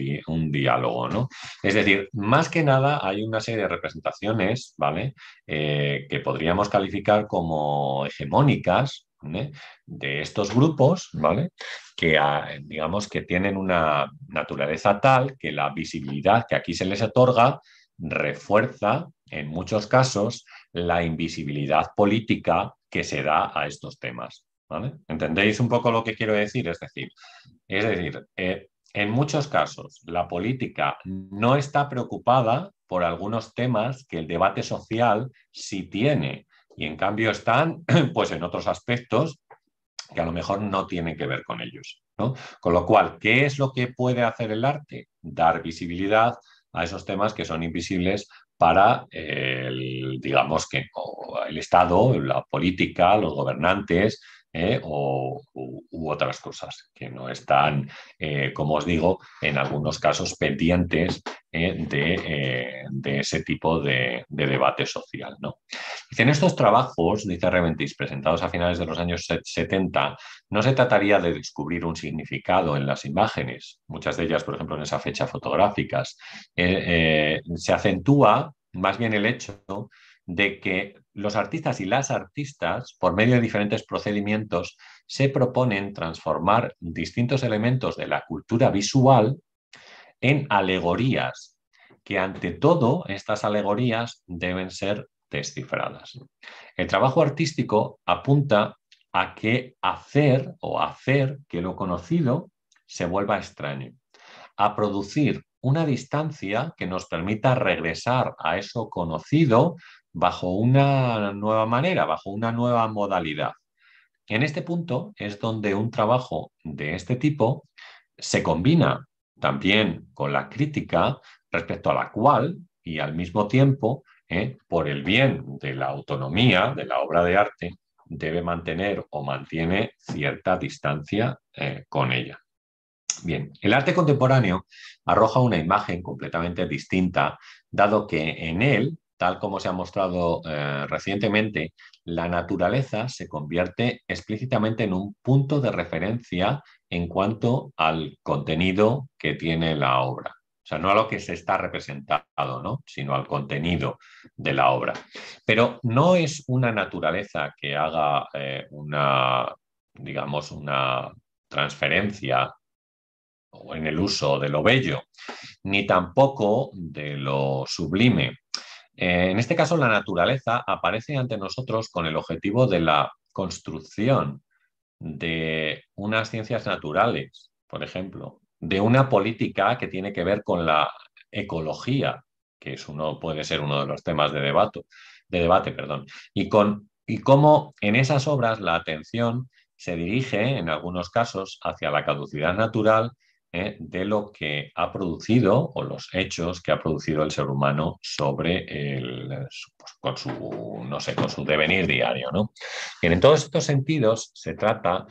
diálogo, ¿no? Es decir, más que nada hay una serie de representaciones, ¿vale? Eh, que podríamos calificar como hegemónicas, de estos grupos, ¿vale? Que ah, digamos que tienen una naturaleza tal que la visibilidad que aquí se les otorga refuerza en muchos casos la invisibilidad política que se da a estos temas. ¿Entendéis un poco lo que quiero decir? Es decir, es decir eh, en muchos casos la política no está preocupada por algunos temas que el debate social sí tiene y en cambio están pues en otros aspectos que a lo mejor no tienen que ver con ellos. Con lo cual, ¿qué es lo que puede hacer el arte? Dar visibilidad a esos temas que son invisibles para el, digamos que el Estado, la política, los gobernantes, ¿eh? o, u, otras cosas que no están, eh, como os digo, en algunos casos pendientes ¿eh? de, ese tipo de, debate social. ¿no? en estos trabajos, dice Reventis, presentados a finales de los años 70, no se trataría de descubrir un significado en las imágenes, muchas de ellas, por ejemplo, en esa fecha fotográficas. se acentúa más bien el hecho de que los artistas y las artistas, por medio de diferentes procedimientos, se proponen transformar distintos elementos de la cultura visual en alegorías, que ante todo estas alegorías deben ser descifradas. El trabajo artístico apunta a que hacer o hacer que lo conocido se vuelva extraño, a producir una distancia que nos permita regresar a eso conocido bajo una nueva manera, bajo una nueva modalidad. En este punto es donde un trabajo de este tipo se combina también con la crítica respecto a la cual y al mismo tiempo, eh, por el bien de la autonomía de la obra de arte, debe mantener o mantiene cierta distancia eh, con ella. Bien, el arte contemporáneo arroja una imagen completamente distinta, dado que en él tal como se ha mostrado eh, recientemente, la naturaleza se convierte explícitamente en un punto de referencia en cuanto al contenido que tiene la obra. O sea, no a lo que se está representado, ¿no? sino al contenido de la obra. Pero no es una naturaleza que haga eh, una, digamos, una transferencia o en el uso de lo bello, ni tampoco de lo sublime. En este caso, la naturaleza aparece ante nosotros con el objetivo de la construcción de unas ciencias naturales, por ejemplo, de una política que tiene que ver con la ecología, que es uno, puede ser uno de los temas de debate, de debate perdón, y, con, y cómo en esas obras la atención se dirige, en algunos casos, hacia la caducidad natural ¿eh? de lo que ha producido o los hechos que ha producido el ser humano sobre el, pues, con, su, no sé, con su devenir diario. ¿no? en todos estos sentidos se trata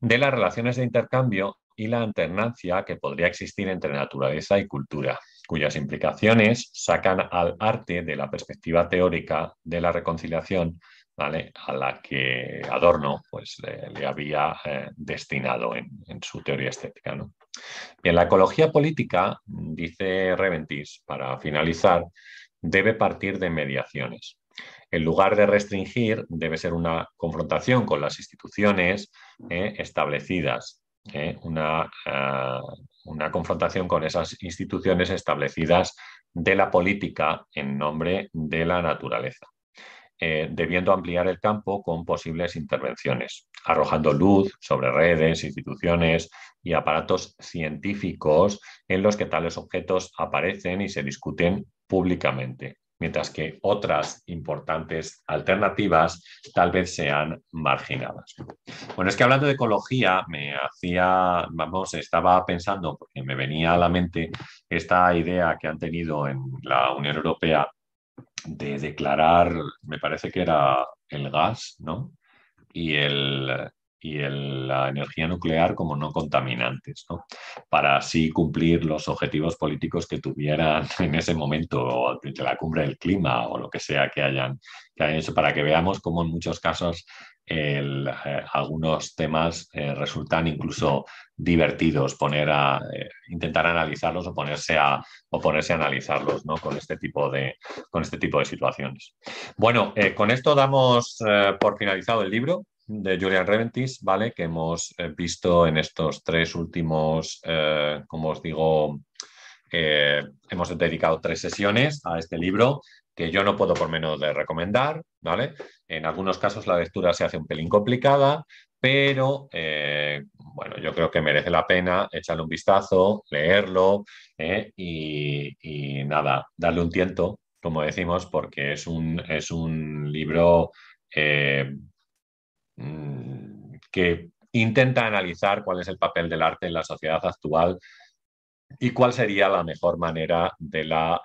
de las relaciones de intercambio y la alternancia que podría existir entre naturaleza y cultura, cuyas implicaciones sacan al arte de la perspectiva teórica de la reconciliación a la que Adorno pues, le, había eh, destinado en, su teoría estética. ¿no? Bien, la ecología política, dice Reventis, para finalizar, debe partir de mediaciones. En lugar de restringir, debe ser una confrontación con las instituciones eh, establecidas, eh, una, una confrontación con esas instituciones establecidas de la política en nombre de la naturaleza. Eh, debiendo ampliar el campo con posibles intervenciones, arrojando luz sobre redes, instituciones y aparatos científicos en los que tales objetos aparecen y se discuten públicamente, mientras que otras importantes alternativas tal vez sean marginadas. Bueno, es que hablando de ecología, me hacía, vamos, estaba pensando, porque me venía a la mente esta idea que han tenido en la Unión Europea de declarar, me parece que era el gas, ¿no? Y, el, y la energía nuclear como no contaminantes, ¿no? Para así cumplir los objetivos políticos que tuvieran en ese momento de la cumbre del clima o lo que sea que hayan, que hayan hecho, para que veamos cómo en muchos casos eh, algunos temas eh, resultan incluso divertidos. Poner a eh, intentar analizarlos o ponerse a o a analizarlos ¿no? con este tipo de con este tipo de situaciones. Bueno con esto damos por finalizado el libro de Julian Reventis vale que hemos visto en estos tres últimos como os digo hemos dedicado tres sesiones a este libro que yo no puedo por menos de recomendar, ¿vale? En algunos casos la lectura se hace un pelín complicada, pero eh, bueno, yo creo que merece la pena echarle un vistazo, leerlo ¿eh? y, nada, darle un tiento, como decimos, porque es un, es un libro eh, mm, que intenta analizar cuál es el papel del arte en la sociedad actual y cuál sería la mejor manera de la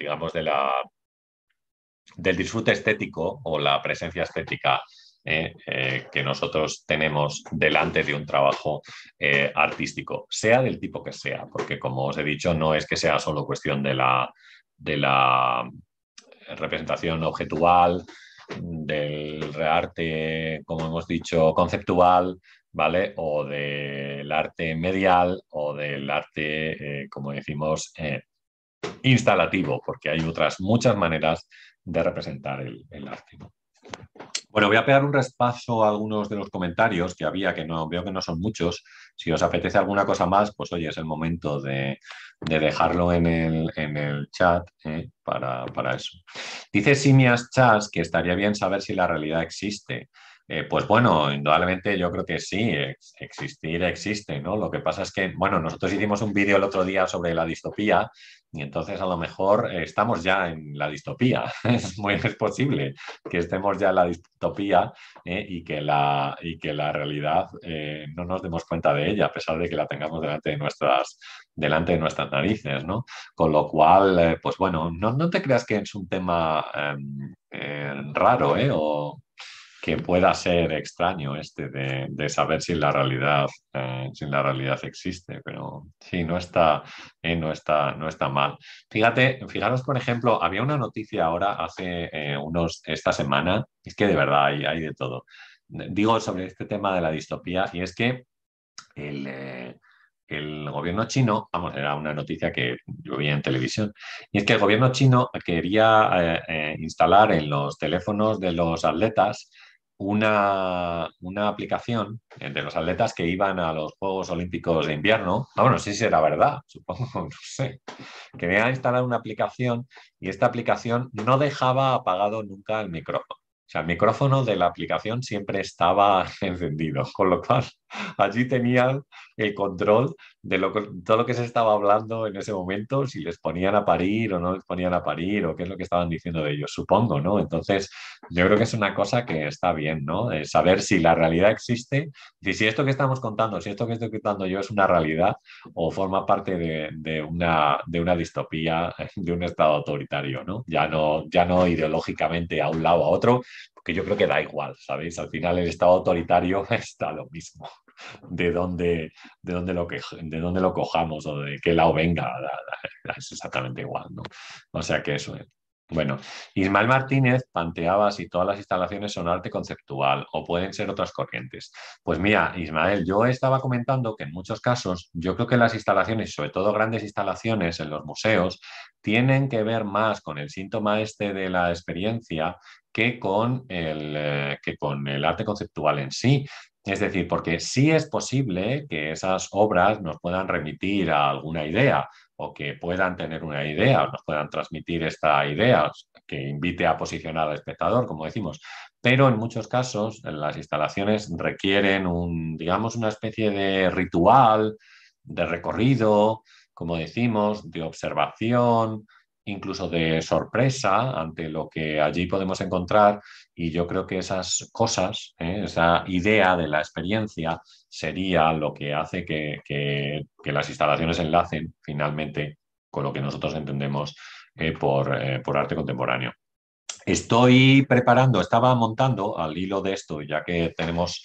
digamos, de la, del disfrute estético o la presencia estética eh, eh, que nosotros tenemos delante de un trabajo eh, artístico, sea del tipo que sea, porque como os he dicho, no es que sea solo cuestión de la, de la representación objetual, del rearte, como hemos dicho, conceptual, ¿vale? O del arte medial o del arte, como decimos, instalativo, porque hay otras muchas maneras de representar el, arte. Bueno, voy a pegar un respaso a algunos de los comentarios que había, que no veo que no son muchos. Si os apetece alguna cosa más, pues oye, es el momento de, dejarlo en el, chat ¿eh? para, para, eso. Dice Simias Chas que estaría bien saber si la realidad existe. Eh, pues bueno, indudablemente yo creo que sí, existir existe, ¿no? Lo que pasa es que, bueno, nosotros hicimos un vídeo el otro día sobre la distopía y entonces a lo mejor eh, estamos ya en la distopía. es muy posible que estemos ya en la distopía ¿eh? y, que la, y que la realidad no nos demos cuenta de ella, a pesar de que la tengamos delante de nuestras, delante de nuestras narices, ¿no? Con lo cual, pues bueno, no, no, te creas que es un tema em, raro, ¿eh? O, que pueda ser extraño este de, saber si la realidad, eh, si la realidad existe, pero sí, no está, eh, no está, no está mal. Fíjate, fijaros, por ejemplo, había una noticia ahora hace eh, unos, esta semana, es que de verdad hay, hay, de todo. Digo sobre este tema de la distopía, y es que el, el gobierno chino, vamos, era una noticia que yo vi en televisión, y es que el gobierno chino quería instalar en los teléfonos de los atletas una, una, aplicación de los atletas que iban a los Juegos Olímpicos de invierno. Ah, bueno, sí, sí era verdad, supongo, no sé. Que me a instalar una aplicación y esta aplicación no dejaba apagado nunca el micrófono. O sea, el micrófono de la aplicación siempre estaba encendido, con lo cual allí tenían el control de todo lo que se estaba hablando en ese momento, si les ponían a parir o no les ponían a parir o qué es lo que estaban diciendo de ellos, supongo, ¿no? Entonces, yo creo que es una cosa que está bien, ¿no? saber si la realidad existe, y si esto que estamos contando, si esto que estoy contando yo es una realidad o forma parte de, una, de una distopía, de un estado autoritario, ¿no? Ya no, ya no ideológicamente a un lado a otro, porque yo creo que da igual, ¿sabéis? Al final el estado autoritario está lo mismo de dónde, de dónde, lo, que, de dónde lo cojamos o de qué lado venga, es exactamente igual, ¿no? O sea que eso es. Bueno, Ismael Martínez planteaba si todas las instalaciones son arte conceptual o pueden ser otras corrientes. Pues mira, Ismael, yo estaba comentando que en muchos casos yo creo que las instalaciones, sobre todo grandes instalaciones en los museos, tienen que ver más con el síntoma este de la experiencia que con el, eh, que con el arte conceptual en sí. Es decir, porque sí es posible que esas obras nos puedan remitir a alguna idea o que puedan tener una idea nos puedan transmitir esta idea que invite a posicionar al espectador, como decimos. Pero en muchos casos las instalaciones requieren un, digamos, una especie de ritual, de recorrido, como decimos, de observación, incluso de sorpresa ante lo que allí podemos encontrar y yo creo que esas cosas, ¿eh? esa idea de la experiencia sería lo que hace que, las instalaciones enlacen finalmente con lo que nosotros entendemos eh, por, eh, por arte contemporáneo. Estoy preparando, estaba montando al hilo de esto, ya que tenemos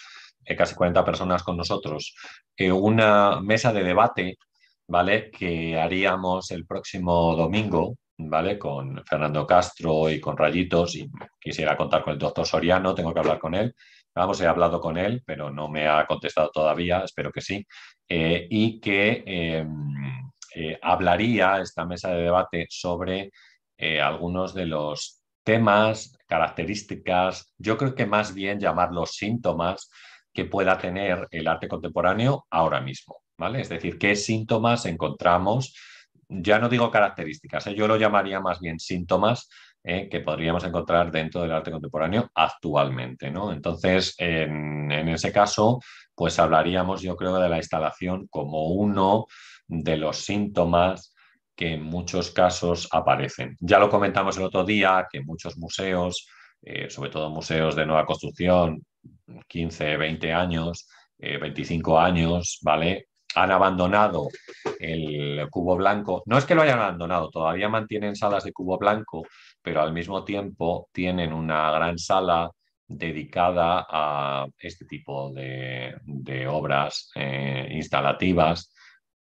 casi 40 personas con nosotros, una mesa de debate ¿vale? que haríamos el próximo domingo ¿vale? Con Fernando Castro y con Rayitos y quisiera contar con el doctor Soriano, tengo que hablar con él. Vamos, he hablado con él, pero no me ha contestado todavía, espero que sí. Eh, y que em, eh, hablaría esta mesa de debate sobre eh, algunos de los temas, características, yo creo que más bien llamarlos síntomas que pueda tener el arte contemporáneo ahora mismo, ¿vale? Es decir, qué síntomas encontramos ya no digo características, yo lo llamaría más bien síntomas ¿eh? que podríamos encontrar dentro del arte contemporáneo actualmente. ¿no? Entonces, en, ese caso, pues hablaríamos, yo creo, de la instalación como uno de los síntomas que en muchos casos aparecen. Ya lo comentamos el otro día, que muchos museos, eh, sobre todo museos de nueva construcción, 15, 20 años, 25 años, ¿vale? han abandonado el cubo blanco. No es que lo hayan abandonado, todavía mantienen salas de cubo blanco, pero al mismo tiempo tienen una gran sala dedicada a este tipo de, obras eh, instalativas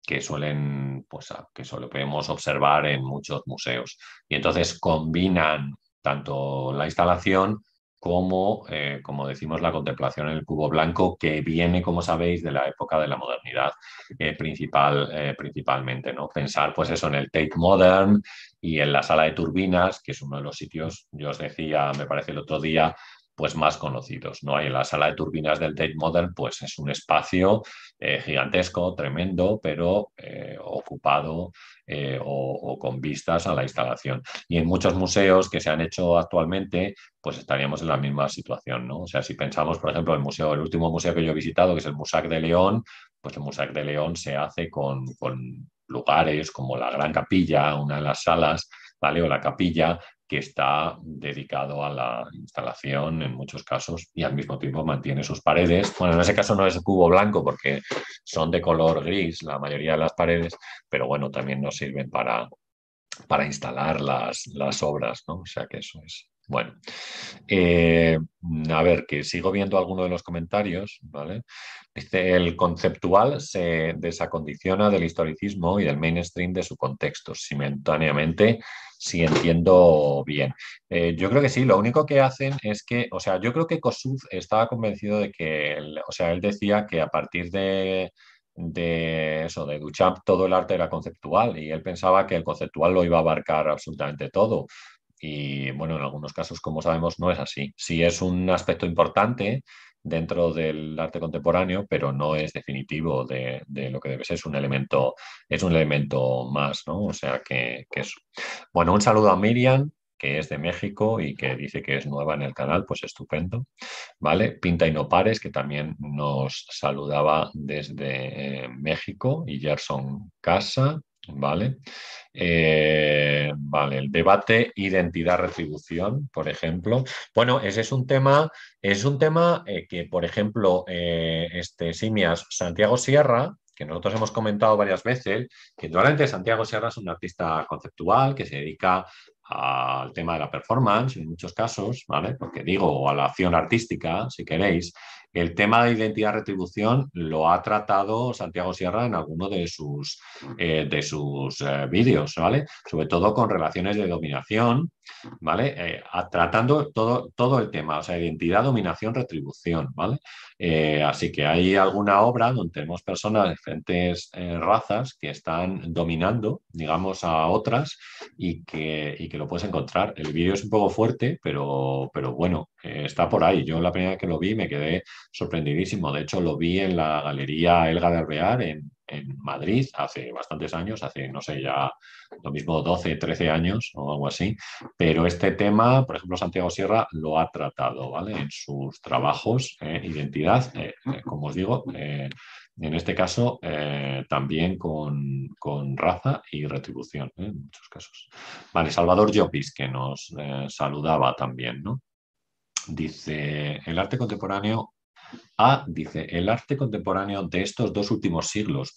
que suelen, pues, que podemos observar en muchos museos. Y entonces combinan tanto la instalación como, eh, como decimos, la contemplación en el cubo blanco, que viene, como sabéis, de la época de la modernidad eh, principal, principalmente. ¿no? Pensar, pues eso, en el Tate Modern y en la sala de turbinas, que es uno de los sitios, yo os decía, me parece el otro día, pues más conocidos. ¿no? hay en la sala de turbinas del Tate Modern pues es un espacio eh, gigantesco, tremendo, pero eh, ocupado eh, o, con vistas a la instalación. Y en muchos museos que se han hecho actualmente, pues estaríamos en la misma situación. ¿no? O sea, si pensamos, por ejemplo, el museo, el último museo que yo he visitado, que es el Musac de León, pues el Musac de León se hace con, con lugares como la Gran Capilla, una de las salas, ¿vale? o la capilla, que está dedicado a la instalación en muchos casos y al mismo tiempo mantiene sus paredes. Bueno, en ese caso no es cubo blanco porque son de color gris la mayoría de las paredes, pero bueno, también nos sirven para, para instalar las, las obras, ¿no? O sea que eso es. Bueno, eh, a ver, que sigo viendo algunos de los comentarios, ¿vale? Dice, el conceptual se desacondiciona del historicismo y del mainstream de su contexto, simultáneamente si entiendo bien. Eh, yo creo que sí, lo único que hacen es que, o sea, yo creo que Kossuth estaba convencido de que, o sea, él decía que a partir de, de eso, de Duchamp, todo el arte era conceptual y él pensaba que el conceptual lo iba a abarcar absolutamente todo. Y bueno, en algunos casos, como sabemos, no es así. Sí es un aspecto importante dentro del arte contemporáneo, pero no es definitivo de, lo que debe ser, es un elemento, es un elemento más, ¿no? O sea que, eso. Bueno, un saludo a Miriam, que es de México y que dice que es nueva en el canal, pues estupendo. ¿Vale? Pinta y no pares, que también nos saludaba desde eh, México, y Gerson Casa, ¿vale? Eh, vale, el debate identidad-retribución, por ejemplo. Bueno, ese es un tema, es un tema eh, que, por ejemplo, este Simias Santiago Sierra, que nosotros hemos comentado varias veces, que indudablemente Santiago Sierra es un artista conceptual que se dedica al tema de la performance en muchos casos, ¿vale? Porque digo, o a la acción artística, si queréis, el tema de identidad-retribución lo ha tratado Santiago Sierra en alguno de sus, eh, de sus eh, vídeos, ¿vale? Sobre todo con relaciones de dominación, ¿vale? Eh, tratando todo, todo el tema, o sea, identidad, dominación, retribución, ¿vale? así que hay alguna obra donde tenemos personas de diferentes razas que están dominando, digamos, a otras y que, y que lo puedes encontrar. El vídeo es un poco fuerte, pero, pero bueno, está por ahí. Yo la primera vez que lo vi me quedé sorprendidísimo. De hecho, lo vi en la Galería Elga de Alvear en, Madrid hace bastantes años, hace, no sé, ya lo mismo 12, 13 años o algo así. Pero este tema, por ejemplo, Santiago Sierra lo ha tratado, ¿vale? En sus trabajos, eh, identidad, eh, eh, como os digo, en este caso también con, con, raza y retribución, en muchos casos. Vale, Salvador Llopis, que nos saludaba también, ¿no? Dice, el arte contemporáneo Ah, dice, el arte contemporáneo de estos dos últimos siglos.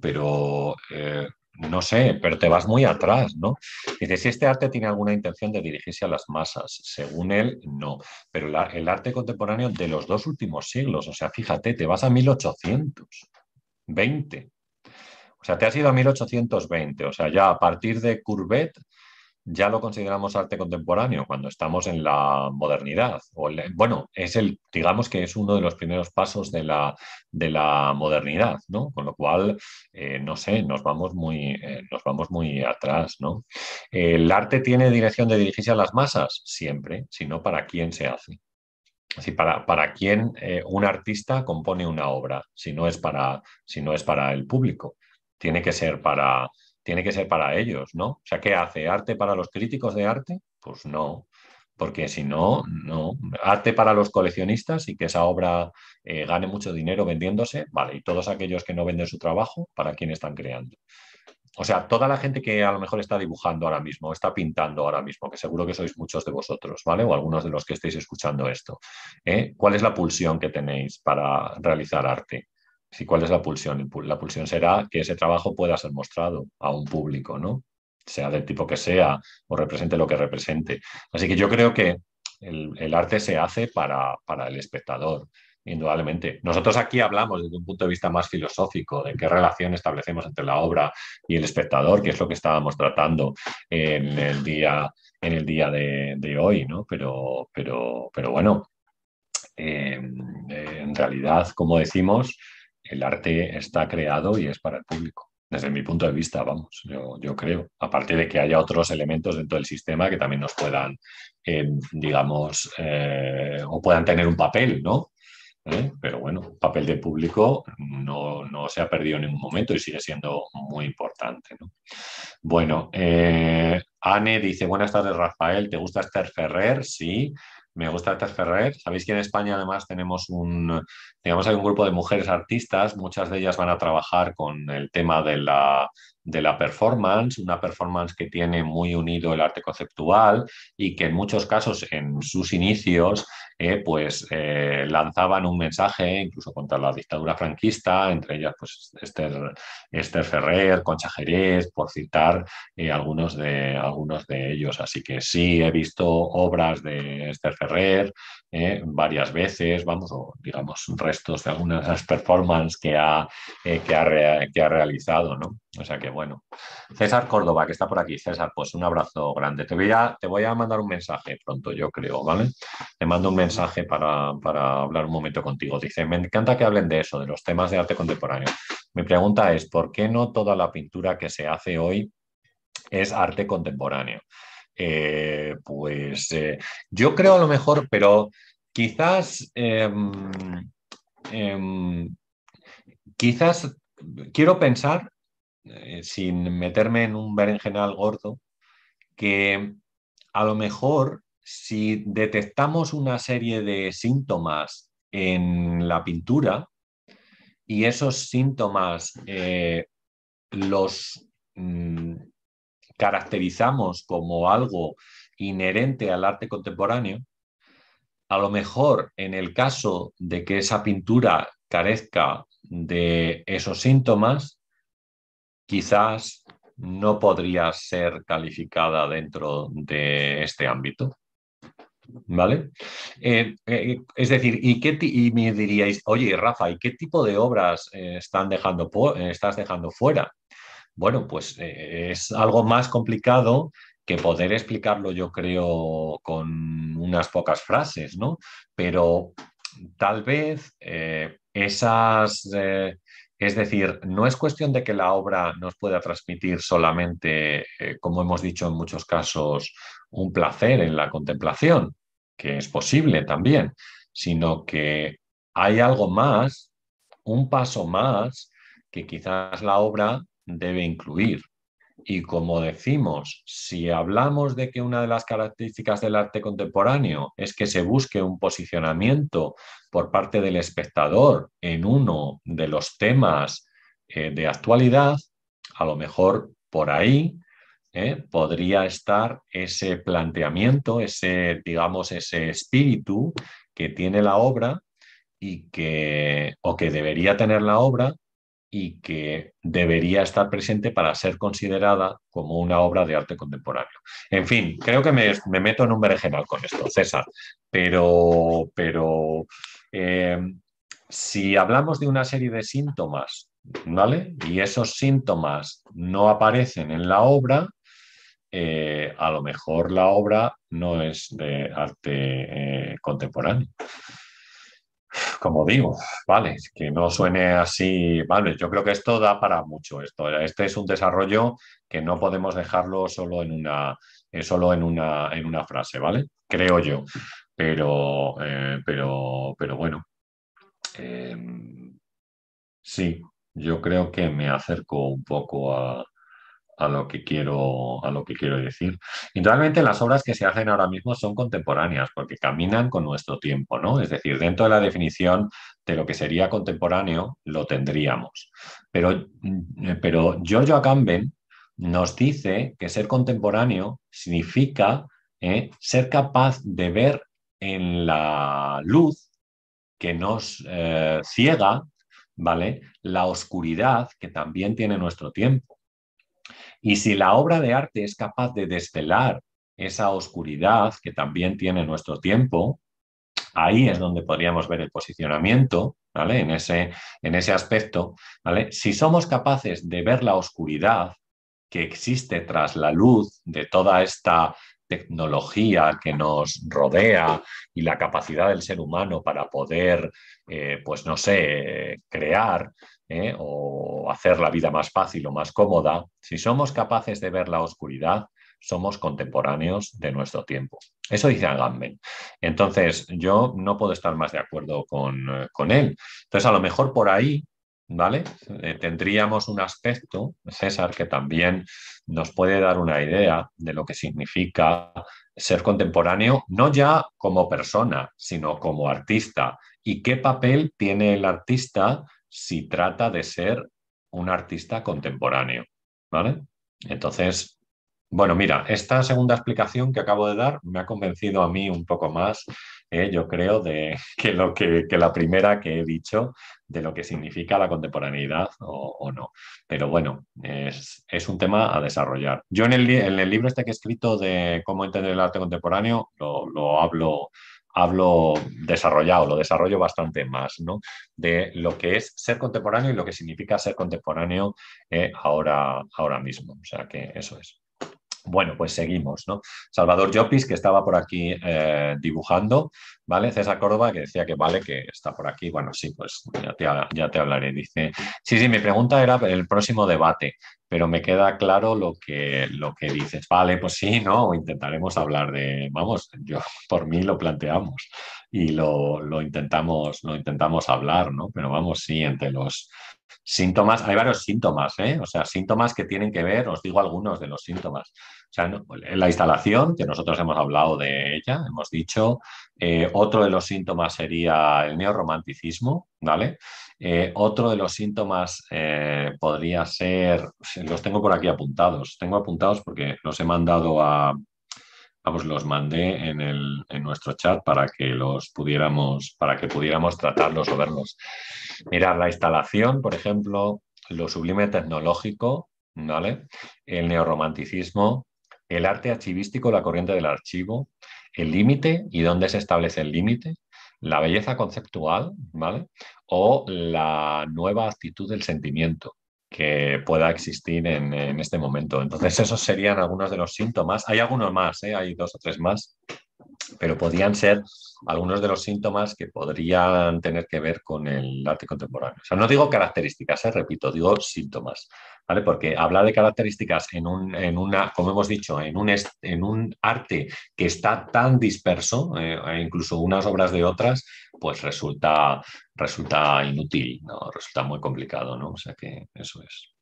pero eh, no sé, pero te vas muy atrás, ¿no? Dice, si este arte tiene alguna intención de dirigirse a las masas, según él, no. Pero el arte contemporáneo de los dos últimos siglos, o sea, fíjate, te vas a 1820. O sea, te has ido a 1820, o sea, ya a partir de Courbet ya lo consideramos arte contemporáneo cuando estamos en la modernidad. Bueno, es el, digamos que es uno de los primeros pasos de la, de la modernidad, ¿no? Con lo cual, eh, no sé, nos vamos muy, eh, nos vamos muy atrás, ¿no? ¿El arte tiene dirección de dirigirse a las masas? Siempre, sino para quién se hace. Así, para, para quién eh, un artista compone una obra, si no es para, si no es para el público. Tiene que ser para, tiene que ser para ellos, ¿no? O sea, ¿qué hace? ¿Arte para los críticos de arte? Pues no, porque si no, no. Arte para los coleccionistas y que esa obra eh, gane mucho dinero vendiéndose, vale, y todos aquellos que no venden su trabajo, ¿para quién están creando? O sea, toda la gente que a lo mejor está dibujando ahora mismo, está pintando ahora mismo, que seguro que sois muchos de vosotros, ¿vale? O algunos de los que estéis escuchando esto. ¿eh? ¿Cuál es la pulsión que tenéis para realizar arte? ¿Y cuál es la pulsión? La pulsión será que ese trabajo pueda ser mostrado a un público, ¿no? Sea del tipo que sea o represente lo que represente. Así que yo creo que el, arte se hace para, para el espectador indudablemente. Nosotros aquí hablamos desde un punto de vista más filosófico de qué relación establecemos entre la obra y el espectador, que es lo que estábamos tratando en el día, en el día de, hoy, ¿no? Pero, pero, pero bueno, eh, en realidad, como decimos, el arte está creado y es para el público. Desde mi punto de vista, vamos, yo, creo. Aparte de que haya otros elementos dentro del sistema que también nos puedan, eh, digamos, eh, o puedan tener un papel, ¿no? ¿Eh? Pero bueno, el papel de público no, no, se ha perdido en ningún momento y sigue siendo muy importante. ¿no? Bueno, Anne dice, buenas tardes Rafael, ¿te gusta Esther Ferrer? Sí. Me gusta Esther Ferrer. Sabéis que en España además tenemos un, digamos, hay un grupo de mujeres artistas, muchas de ellas van a trabajar con el tema de la, de la performance, una performance que tiene muy unido el arte conceptual y que en muchos casos en sus inicios eh, pues eh, lanzaban un mensaje incluso contra la dictadura franquista, entre ellas pues Esther, Esther Ferrer, Concha Jerez, por citar eh, algunos, de, algunos de ellos. Así que sí, he visto obras de Esther Ferrer varias veces, vamos, o digamos restos de algunas de las performances que ha, que ha, que ha realizado, ¿no? O sea que bueno. César Córdoba, que está por aquí. César, pues un abrazo grande. Te voy a, te voy a mandar un mensaje pronto, yo creo, ¿vale? Te mando un mensaje para, para hablar un momento contigo. Dice, me encanta que hablen de eso, de los temas de arte contemporáneo. Mi pregunta es, ¿por qué no toda la pintura que se hace hoy es arte contemporáneo? Eh, pues yo creo a lo mejor, pero quizás, em, em, quizás quiero pensar, sin meterme en un berenjenal gordo, que a lo mejor si detectamos una serie de síntomas en la pintura y esos síntomas eh, los mm, caracterizamos como algo inherente al arte contemporáneo, a lo mejor en el caso de que esa pintura carezca de esos síntomas, quizás no podría ser calificada dentro de este ámbito. ¿Vale? Eh, eh, es decir, ¿y, qué y me diríais, oye, Rafa, ¿y qué tipo de obras eh, están dejando estás dejando fuera? Bueno, pues es algo más complicado que poder explicarlo, yo creo, con unas pocas frases, ¿no? Pero tal vez esas es decir, no es cuestión de que la obra nos pueda transmitir solamente, eh, como hemos dicho en muchos casos, un placer en la contemplación, que es posible también, sino que hay algo más, un paso más, que quizás la obra debe incluir. Y como decimos, si hablamos de que una de las características del arte contemporáneo es que se busque un posicionamiento por parte del espectador en uno de los temas eh, de actualidad, a lo mejor por ahí eh, podría estar ese planteamiento, ese, digamos, ese espíritu que tiene la obra y que, o que debería tener la obra y que debería estar presente para ser considerada como una obra de arte contemporáneo. En fin, creo que me, meto en un berenjenal con esto, César, pero, pero eh, si hablamos de una serie de síntomas, ¿vale? Y esos síntomas no aparecen en la obra, eh, a lo mejor la obra no es de arte eh, contemporáneo como digo, vale, que no suene así, vale, yo creo que esto da para mucho. Esto, este es un desarrollo que no podemos dejarlo solo en una, eh, solo en una, en una frase, ¿vale? Creo yo. Pero, eh, pero, pero bueno. Em, sí, yo creo que me acerco un poco a, a lo que quiero, a lo que quiero decir. Y realmente las obras que se hacen ahora mismo son contemporáneas porque caminan con nuestro tiempo, ¿no? Es decir, dentro de la definición de lo que sería contemporáneo lo tendríamos. Pero, mm, pero Giorgio Agamben nos dice que ser contemporáneo significa eh, ser capaz de ver en la luz que nos eh, ciega, ¿vale? La oscuridad que también tiene nuestro tiempo. Y si la obra de arte es capaz de desvelar esa oscuridad que también tiene nuestro tiempo, ahí es donde podríamos ver el posicionamiento, ¿vale? En ese, en ese aspecto, ¿vale? Si somos capaces de ver la oscuridad que existe tras la luz de toda esta tecnología que nos rodea y la capacidad del ser humano para poder, eh, pues no sé, crear, ¿eh? o hacer la vida más fácil o más cómoda, si somos capaces de ver la oscuridad, somos contemporáneos de nuestro tiempo. Eso dice Agamben. Entonces, yo no puedo estar más de acuerdo con, eh, con él. Entonces, a lo mejor por ahí, ¿vale? Eh, tendríamos un aspecto, César, que también nos puede dar una idea de lo que significa ser contemporáneo, no ya como persona, sino como artista. ¿Y qué papel tiene el artista si trata de ser un artista contemporáneo. ¿Vale? Entonces, bueno, mira, esta segunda explicación que acabo de dar me ha convencido a mí un poco más, eh, yo creo, de que, lo que, la primera que he dicho de lo que significa la contemporaneidad o, no. Pero bueno, es, un tema a desarrollar. Yo en el, en el, libro este que he escrito de cómo entender el arte contemporáneo lo, lo hablo hablo desarrollado, lo desarrollo bastante más, ¿no? De lo que es ser contemporáneo y lo que significa ser contemporáneo eh, ahora, ahora mismo. O sea que eso es. Bueno, pues seguimos, ¿no? Salvador Llopis, que estaba por aquí eh, dibujando, ¿vale? César Córdoba, que decía que vale, que está por aquí. Bueno, sí, pues ya te, ya te hablaré. Dice, sí, sí, mi pregunta era el próximo debate, pero me queda claro lo que, lo que dices. Vale, pues sí, ¿no? Intentaremos hablar de, vamos, yo por mí lo planteamos y lo, lo intentamos, lo intentamos hablar, ¿no? Pero vamos, sí, entre los Síntomas, hay varios síntomas, ¿eh? o sea, síntomas que tienen que ver, os digo algunos de los síntomas. O sea, la instalación, que nosotros hemos hablado de ella, hemos dicho. Eh, otro de los síntomas sería el neorromanticismo, ¿vale? Eh, otro de los síntomas podría ser, los tengo por aquí apuntados, tengo apuntados porque los he mandado a, vamos, los mandé en, el, en nuestro chat para que los pudiéramos, para que pudiéramos tratarlos o verlos. Mirar la instalación, por ejemplo, lo sublime tecnológico, ¿vale? El neorromanticismo, el arte archivístico, la corriente del archivo, el límite y dónde se establece el límite, la belleza conceptual, ¿vale? O la nueva actitud del sentimiento que pueda existir en, este momento. Entonces, esos serían algunos de los síntomas. Hay algunos más, ¿eh? hay dos o tres más, pero podrían ser algunos de los síntomas que podrían tener que ver con el arte contemporáneo. O sea, no digo características, ¿eh? repito, digo síntomas, ¿vale? Porque hablar de características en, un, en una, como hemos dicho, en un, en un arte que está tan disperso, eh, e incluso unas obras de otras, pues resulta, resulta inútil, ¿no? Resulta muy complicado, ¿no? O sea que eso es.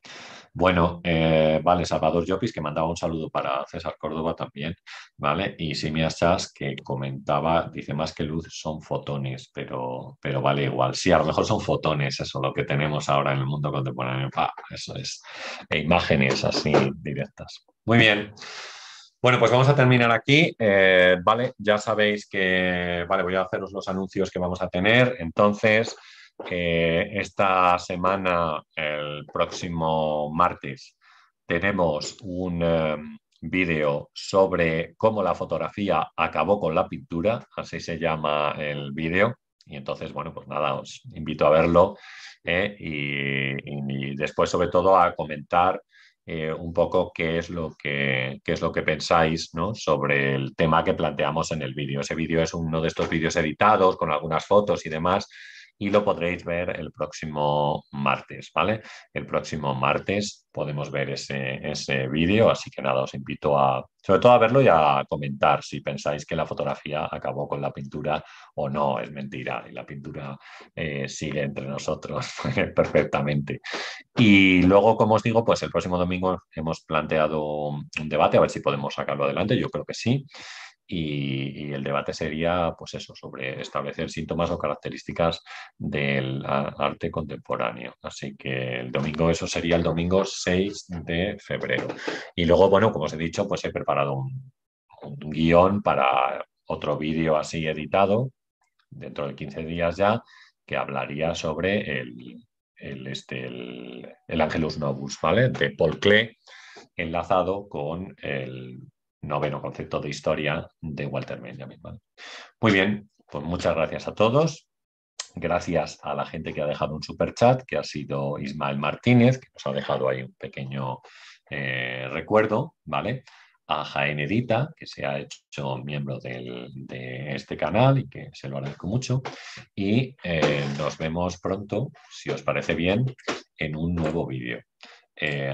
Bueno, eh, vale, Salvador Llopis, que mandaba un saludo para César Córdoba también, ¿vale? Y Simias Chas, que comentaba, dice más que luz son fotones, pero, pero vale igual. Sí, a lo mejor son fotones, eso lo que tenemos ahora en el mundo contemporáneo. eso es. E imágenes así directas. Muy bien. Bueno, pues vamos a terminar aquí. Eh, vale, ya sabéis que, vale, voy a haceros los anuncios que vamos a tener. Entonces, eh, esta semana, el próximo martes, tenemos un eh, vídeo sobre cómo la fotografía acabó con la pintura, así se llama el vídeo. Y entonces, bueno, pues nada, os invito a verlo eh, y, después, sobre todo, a comentar un poco qué es lo que, qué es lo que pensáis ¿no? sobre el tema que planteamos en el vídeo. Ese vídeo es uno de estos vídeos editados con algunas fotos y demás y lo podréis ver el próximo martes, ¿vale? El próximo martes podemos ver ese, ese vídeo, así que nada, os invito a, sobre todo a verlo y a comentar si pensáis que la fotografía acabó con la pintura o no, es mentira, y la pintura eh, sigue entre nosotros perfectamente. Y luego, como os digo, pues el próximo domingo hemos planteado un debate, a ver si podemos sacarlo adelante, yo creo que sí. Y, el debate sería, pues eso, sobre establecer síntomas o características del arte contemporáneo. Así que el domingo, eso sería el domingo 6 de febrero. Y luego, bueno, como os he dicho, pues he preparado un, guion para otro vídeo así editado, dentro de 15 días ya, que hablaría sobre el, el, este, el, el Angelus Novus, ¿vale? De Paul Klee, enlazado con el noveno concepto de historia de Walter Benjamin. Muy bien, pues muchas gracias a todos. Gracias a la gente que ha dejado un super chat, que ha sido Ismael Martínez, que nos ha dejado ahí un pequeño eh, recuerdo, ¿vale? A Jaén Edita, que se ha hecho miembro de este canal y que se lo agradezco mucho. Y eh, nos vemos pronto, si os parece bien, en un nuevo vídeo. Eh,